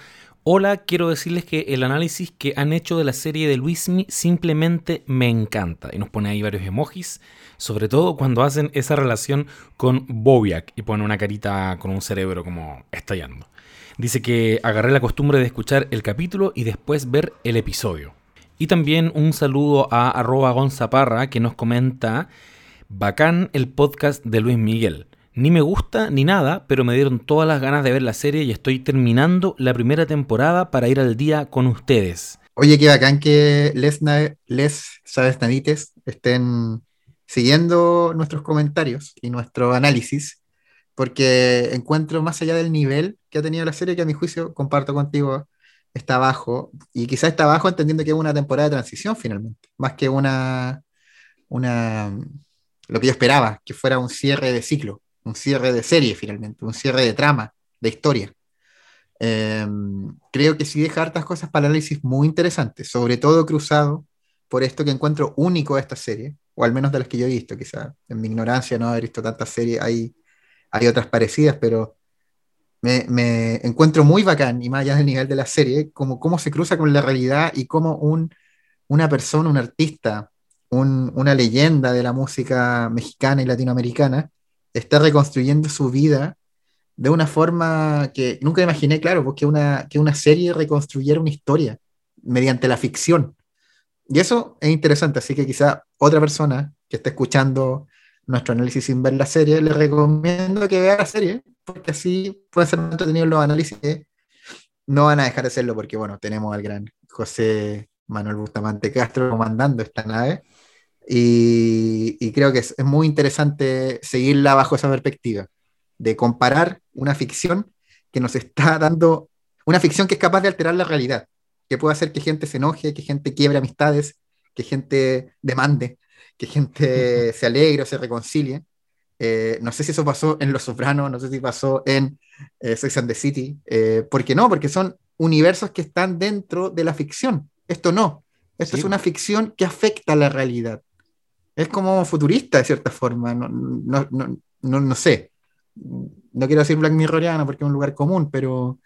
hola, quiero decirles que el análisis que han hecho de la serie de Luismi simplemente me encanta. Y nos pone ahí varios emojis, sobre todo cuando hacen esa relación con Bobiak y pone una carita con un cerebro como estallando. Dice que agarré la costumbre de escuchar el capítulo y después ver el episodio. Y también un saludo a arroba gonzaparra que nos comenta, bacán el podcast de Luis Miguel. Ni me gusta ni nada, pero me dieron todas las ganas de ver la serie y estoy terminando la primera temporada para ir al día con ustedes. Oye, qué bacán que les, les sabes nadites estén siguiendo nuestros comentarios y nuestro análisis, porque encuentro más allá del nivel que ha tenido la serie, que a mi juicio comparto contigo, está bajo, y quizás está bajo entendiendo que es una temporada de transición finalmente, más que una, una, lo que yo esperaba, que fuera un cierre de ciclo un cierre de serie finalmente, un cierre de trama, de historia. Em, creo que sí deja hartas cosas para análisis muy interesantes, sobre todo cruzado por esto que encuentro único de esta serie, o al menos de las que yo he visto, quizá en mi ignorancia no haber visto tantas series, hay, hay otras parecidas, pero me, encuentro muy bacán, y más allá del nivel de la serie, como cómo se cruza con la realidad y cómo un, una persona, un artista, una leyenda de la música mexicana y latinoamericana, está reconstruyendo su vida de una forma que nunca imaginé, claro, porque una, que una serie reconstruyera una historia mediante la ficción. Y eso es interesante, así que quizá otra persona que esté escuchando nuestro análisis sin ver la serie, le recomiendo que vea la serie, porque así pueden ser entretenidos los análisis no van a dejar de serlo, porque bueno, tenemos al gran José Manuel Bustamante Castro comandando esta nave y, creo que es, muy interesante seguirla bajo esa perspectiva, de comparar una ficción que nos está dando, una ficción que es capaz de alterar la realidad, que puede hacer que gente se enoje, que gente quiebre amistades, que gente demande, que gente se alegre o se reconcilie. Eh, no sé si eso pasó en Los Sopranos, no sé si pasó en eh, Sex and the City. Eh, ¿Por qué no? Porque son universos que están dentro de la ficción. Esto no. Esto es una ficción que afecta a la realidad es como futurista de cierta forma, no, no, no, no, sé. No quiero decir Black Mirroriano porque es un lugar común, pero,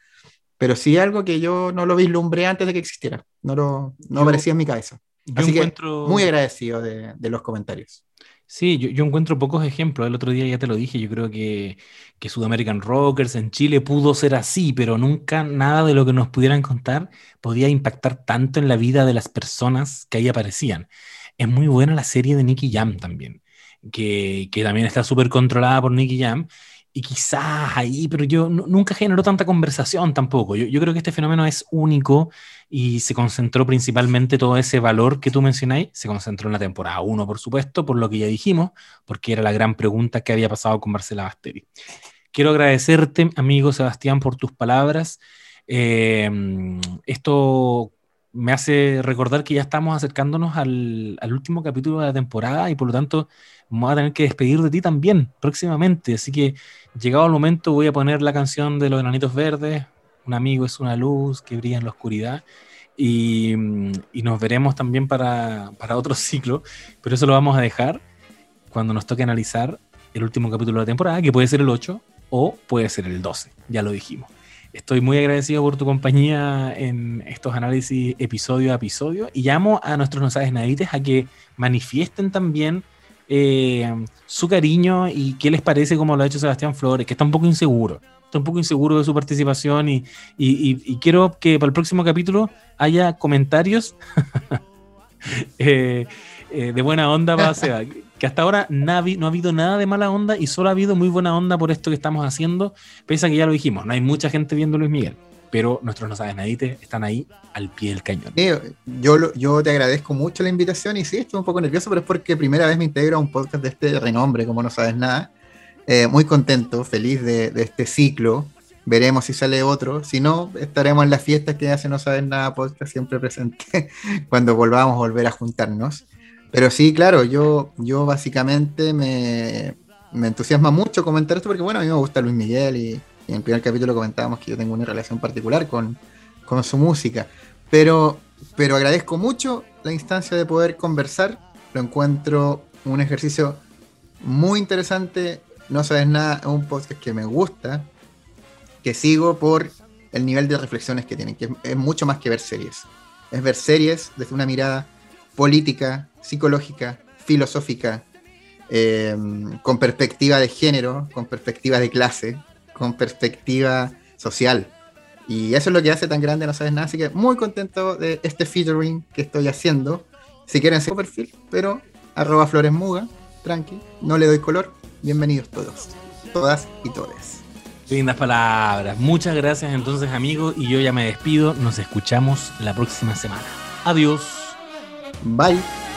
pero sí algo que yo no lo vislumbré antes de que existiera. No, lo, no aparecía en mi cabeza. Así que muy agradecido de, de los comentarios. Sí, yo, yo, encuentro pocos ejemplos. El otro día ya te lo dije, yo creo que, que Sudamerican Rockers en Chile pudo ser así, pero nunca nada de lo que nos pudieran contar podía impactar tanto en la vida de las personas que ahí aparecían. Es muy buena la serie de Nicky Jam también, que, que también está súper controlada por Nicky Jam y quizás ahí, pero yo nunca generó tanta conversación tampoco. Yo, creo que este fenómeno es único y se concentró principalmente todo ese valor que tú mencionáis, se concentró en la temporada 1, por supuesto, por lo que ya dijimos, porque era la gran pregunta que había pasado con Marcela Basteri. Quiero agradecerte, amigo Sebastián, por tus palabras. Eh, esto me hace recordar que ya estamos acercándonos al, último capítulo de la temporada y por lo tanto voy a tener que despedir de ti también próximamente. Así que llegado el momento voy a poner la canción de los enanitos verdes, Un amigo es una luz que brilla en la oscuridad. Y, y nos veremos también para, para otro ciclo, pero eso lo vamos a dejar cuando nos toque analizar el último capítulo de la temporada, que puede ser el 8 o puede ser el 12, ya lo dijimos. Estoy muy agradecido por tu compañía en estos análisis episodio a episodio y llamo a nuestros no sabes nadites a que manifiesten también eh, su cariño y qué les parece como lo ha hecho Sebastián Flores, que está un poco inseguro, está un poco inseguro de su participación y, quiero que para el próximo capítulo haya comentarios eh, eh, de buena onda para Seba que hasta ahora no ha habido nada de mala onda y solo ha habido muy buena onda por esto que estamos haciendo, pese a que ya lo dijimos, no hay mucha gente viendo Luis Miguel, pero nuestros no sabes nadie están ahí al pie del cañón. yo, yo te agradezco mucho la invitación y sí, estoy un poco nervioso, pero es porque primera vez me integro a un podcast de este renombre, como no sabes nada. Eh, muy contento, feliz de, este ciclo. Veremos si sale otro. Si no, estaremos en las fiestas que hace No Sabes Nada Podcast siempre presente cuando volvamos a volver a juntarnos. Pero sí, claro, yo, yo básicamente me, entusiasma mucho comentar esto porque, bueno, a mí me gusta Luis Miguel y, en el primer capítulo comentábamos que yo tengo una relación particular con, su música. Pero, pero agradezco mucho la instancia de poder conversar. Lo encuentro un ejercicio muy interesante. No sabes nada, es un podcast que me gusta, que sigo por el nivel de reflexiones que tienen, que es mucho más que ver series. Es ver series desde una mirada política, psicológica, filosófica, eh, con perspectiva de género, con perspectiva de clase, con perspectiva social. Y eso es lo que hace tan grande No Sabes Nada. Así que muy contento de este featuring que estoy haciendo. Si quieren su perfil, pero arroba flores muga, tranqui, no le doy color. Bienvenidos todos, todas y todes. Lindas palabras. Muchas gracias entonces amigos y yo ya me despido. Nos escuchamos la próxima semana. Adiós. Bye.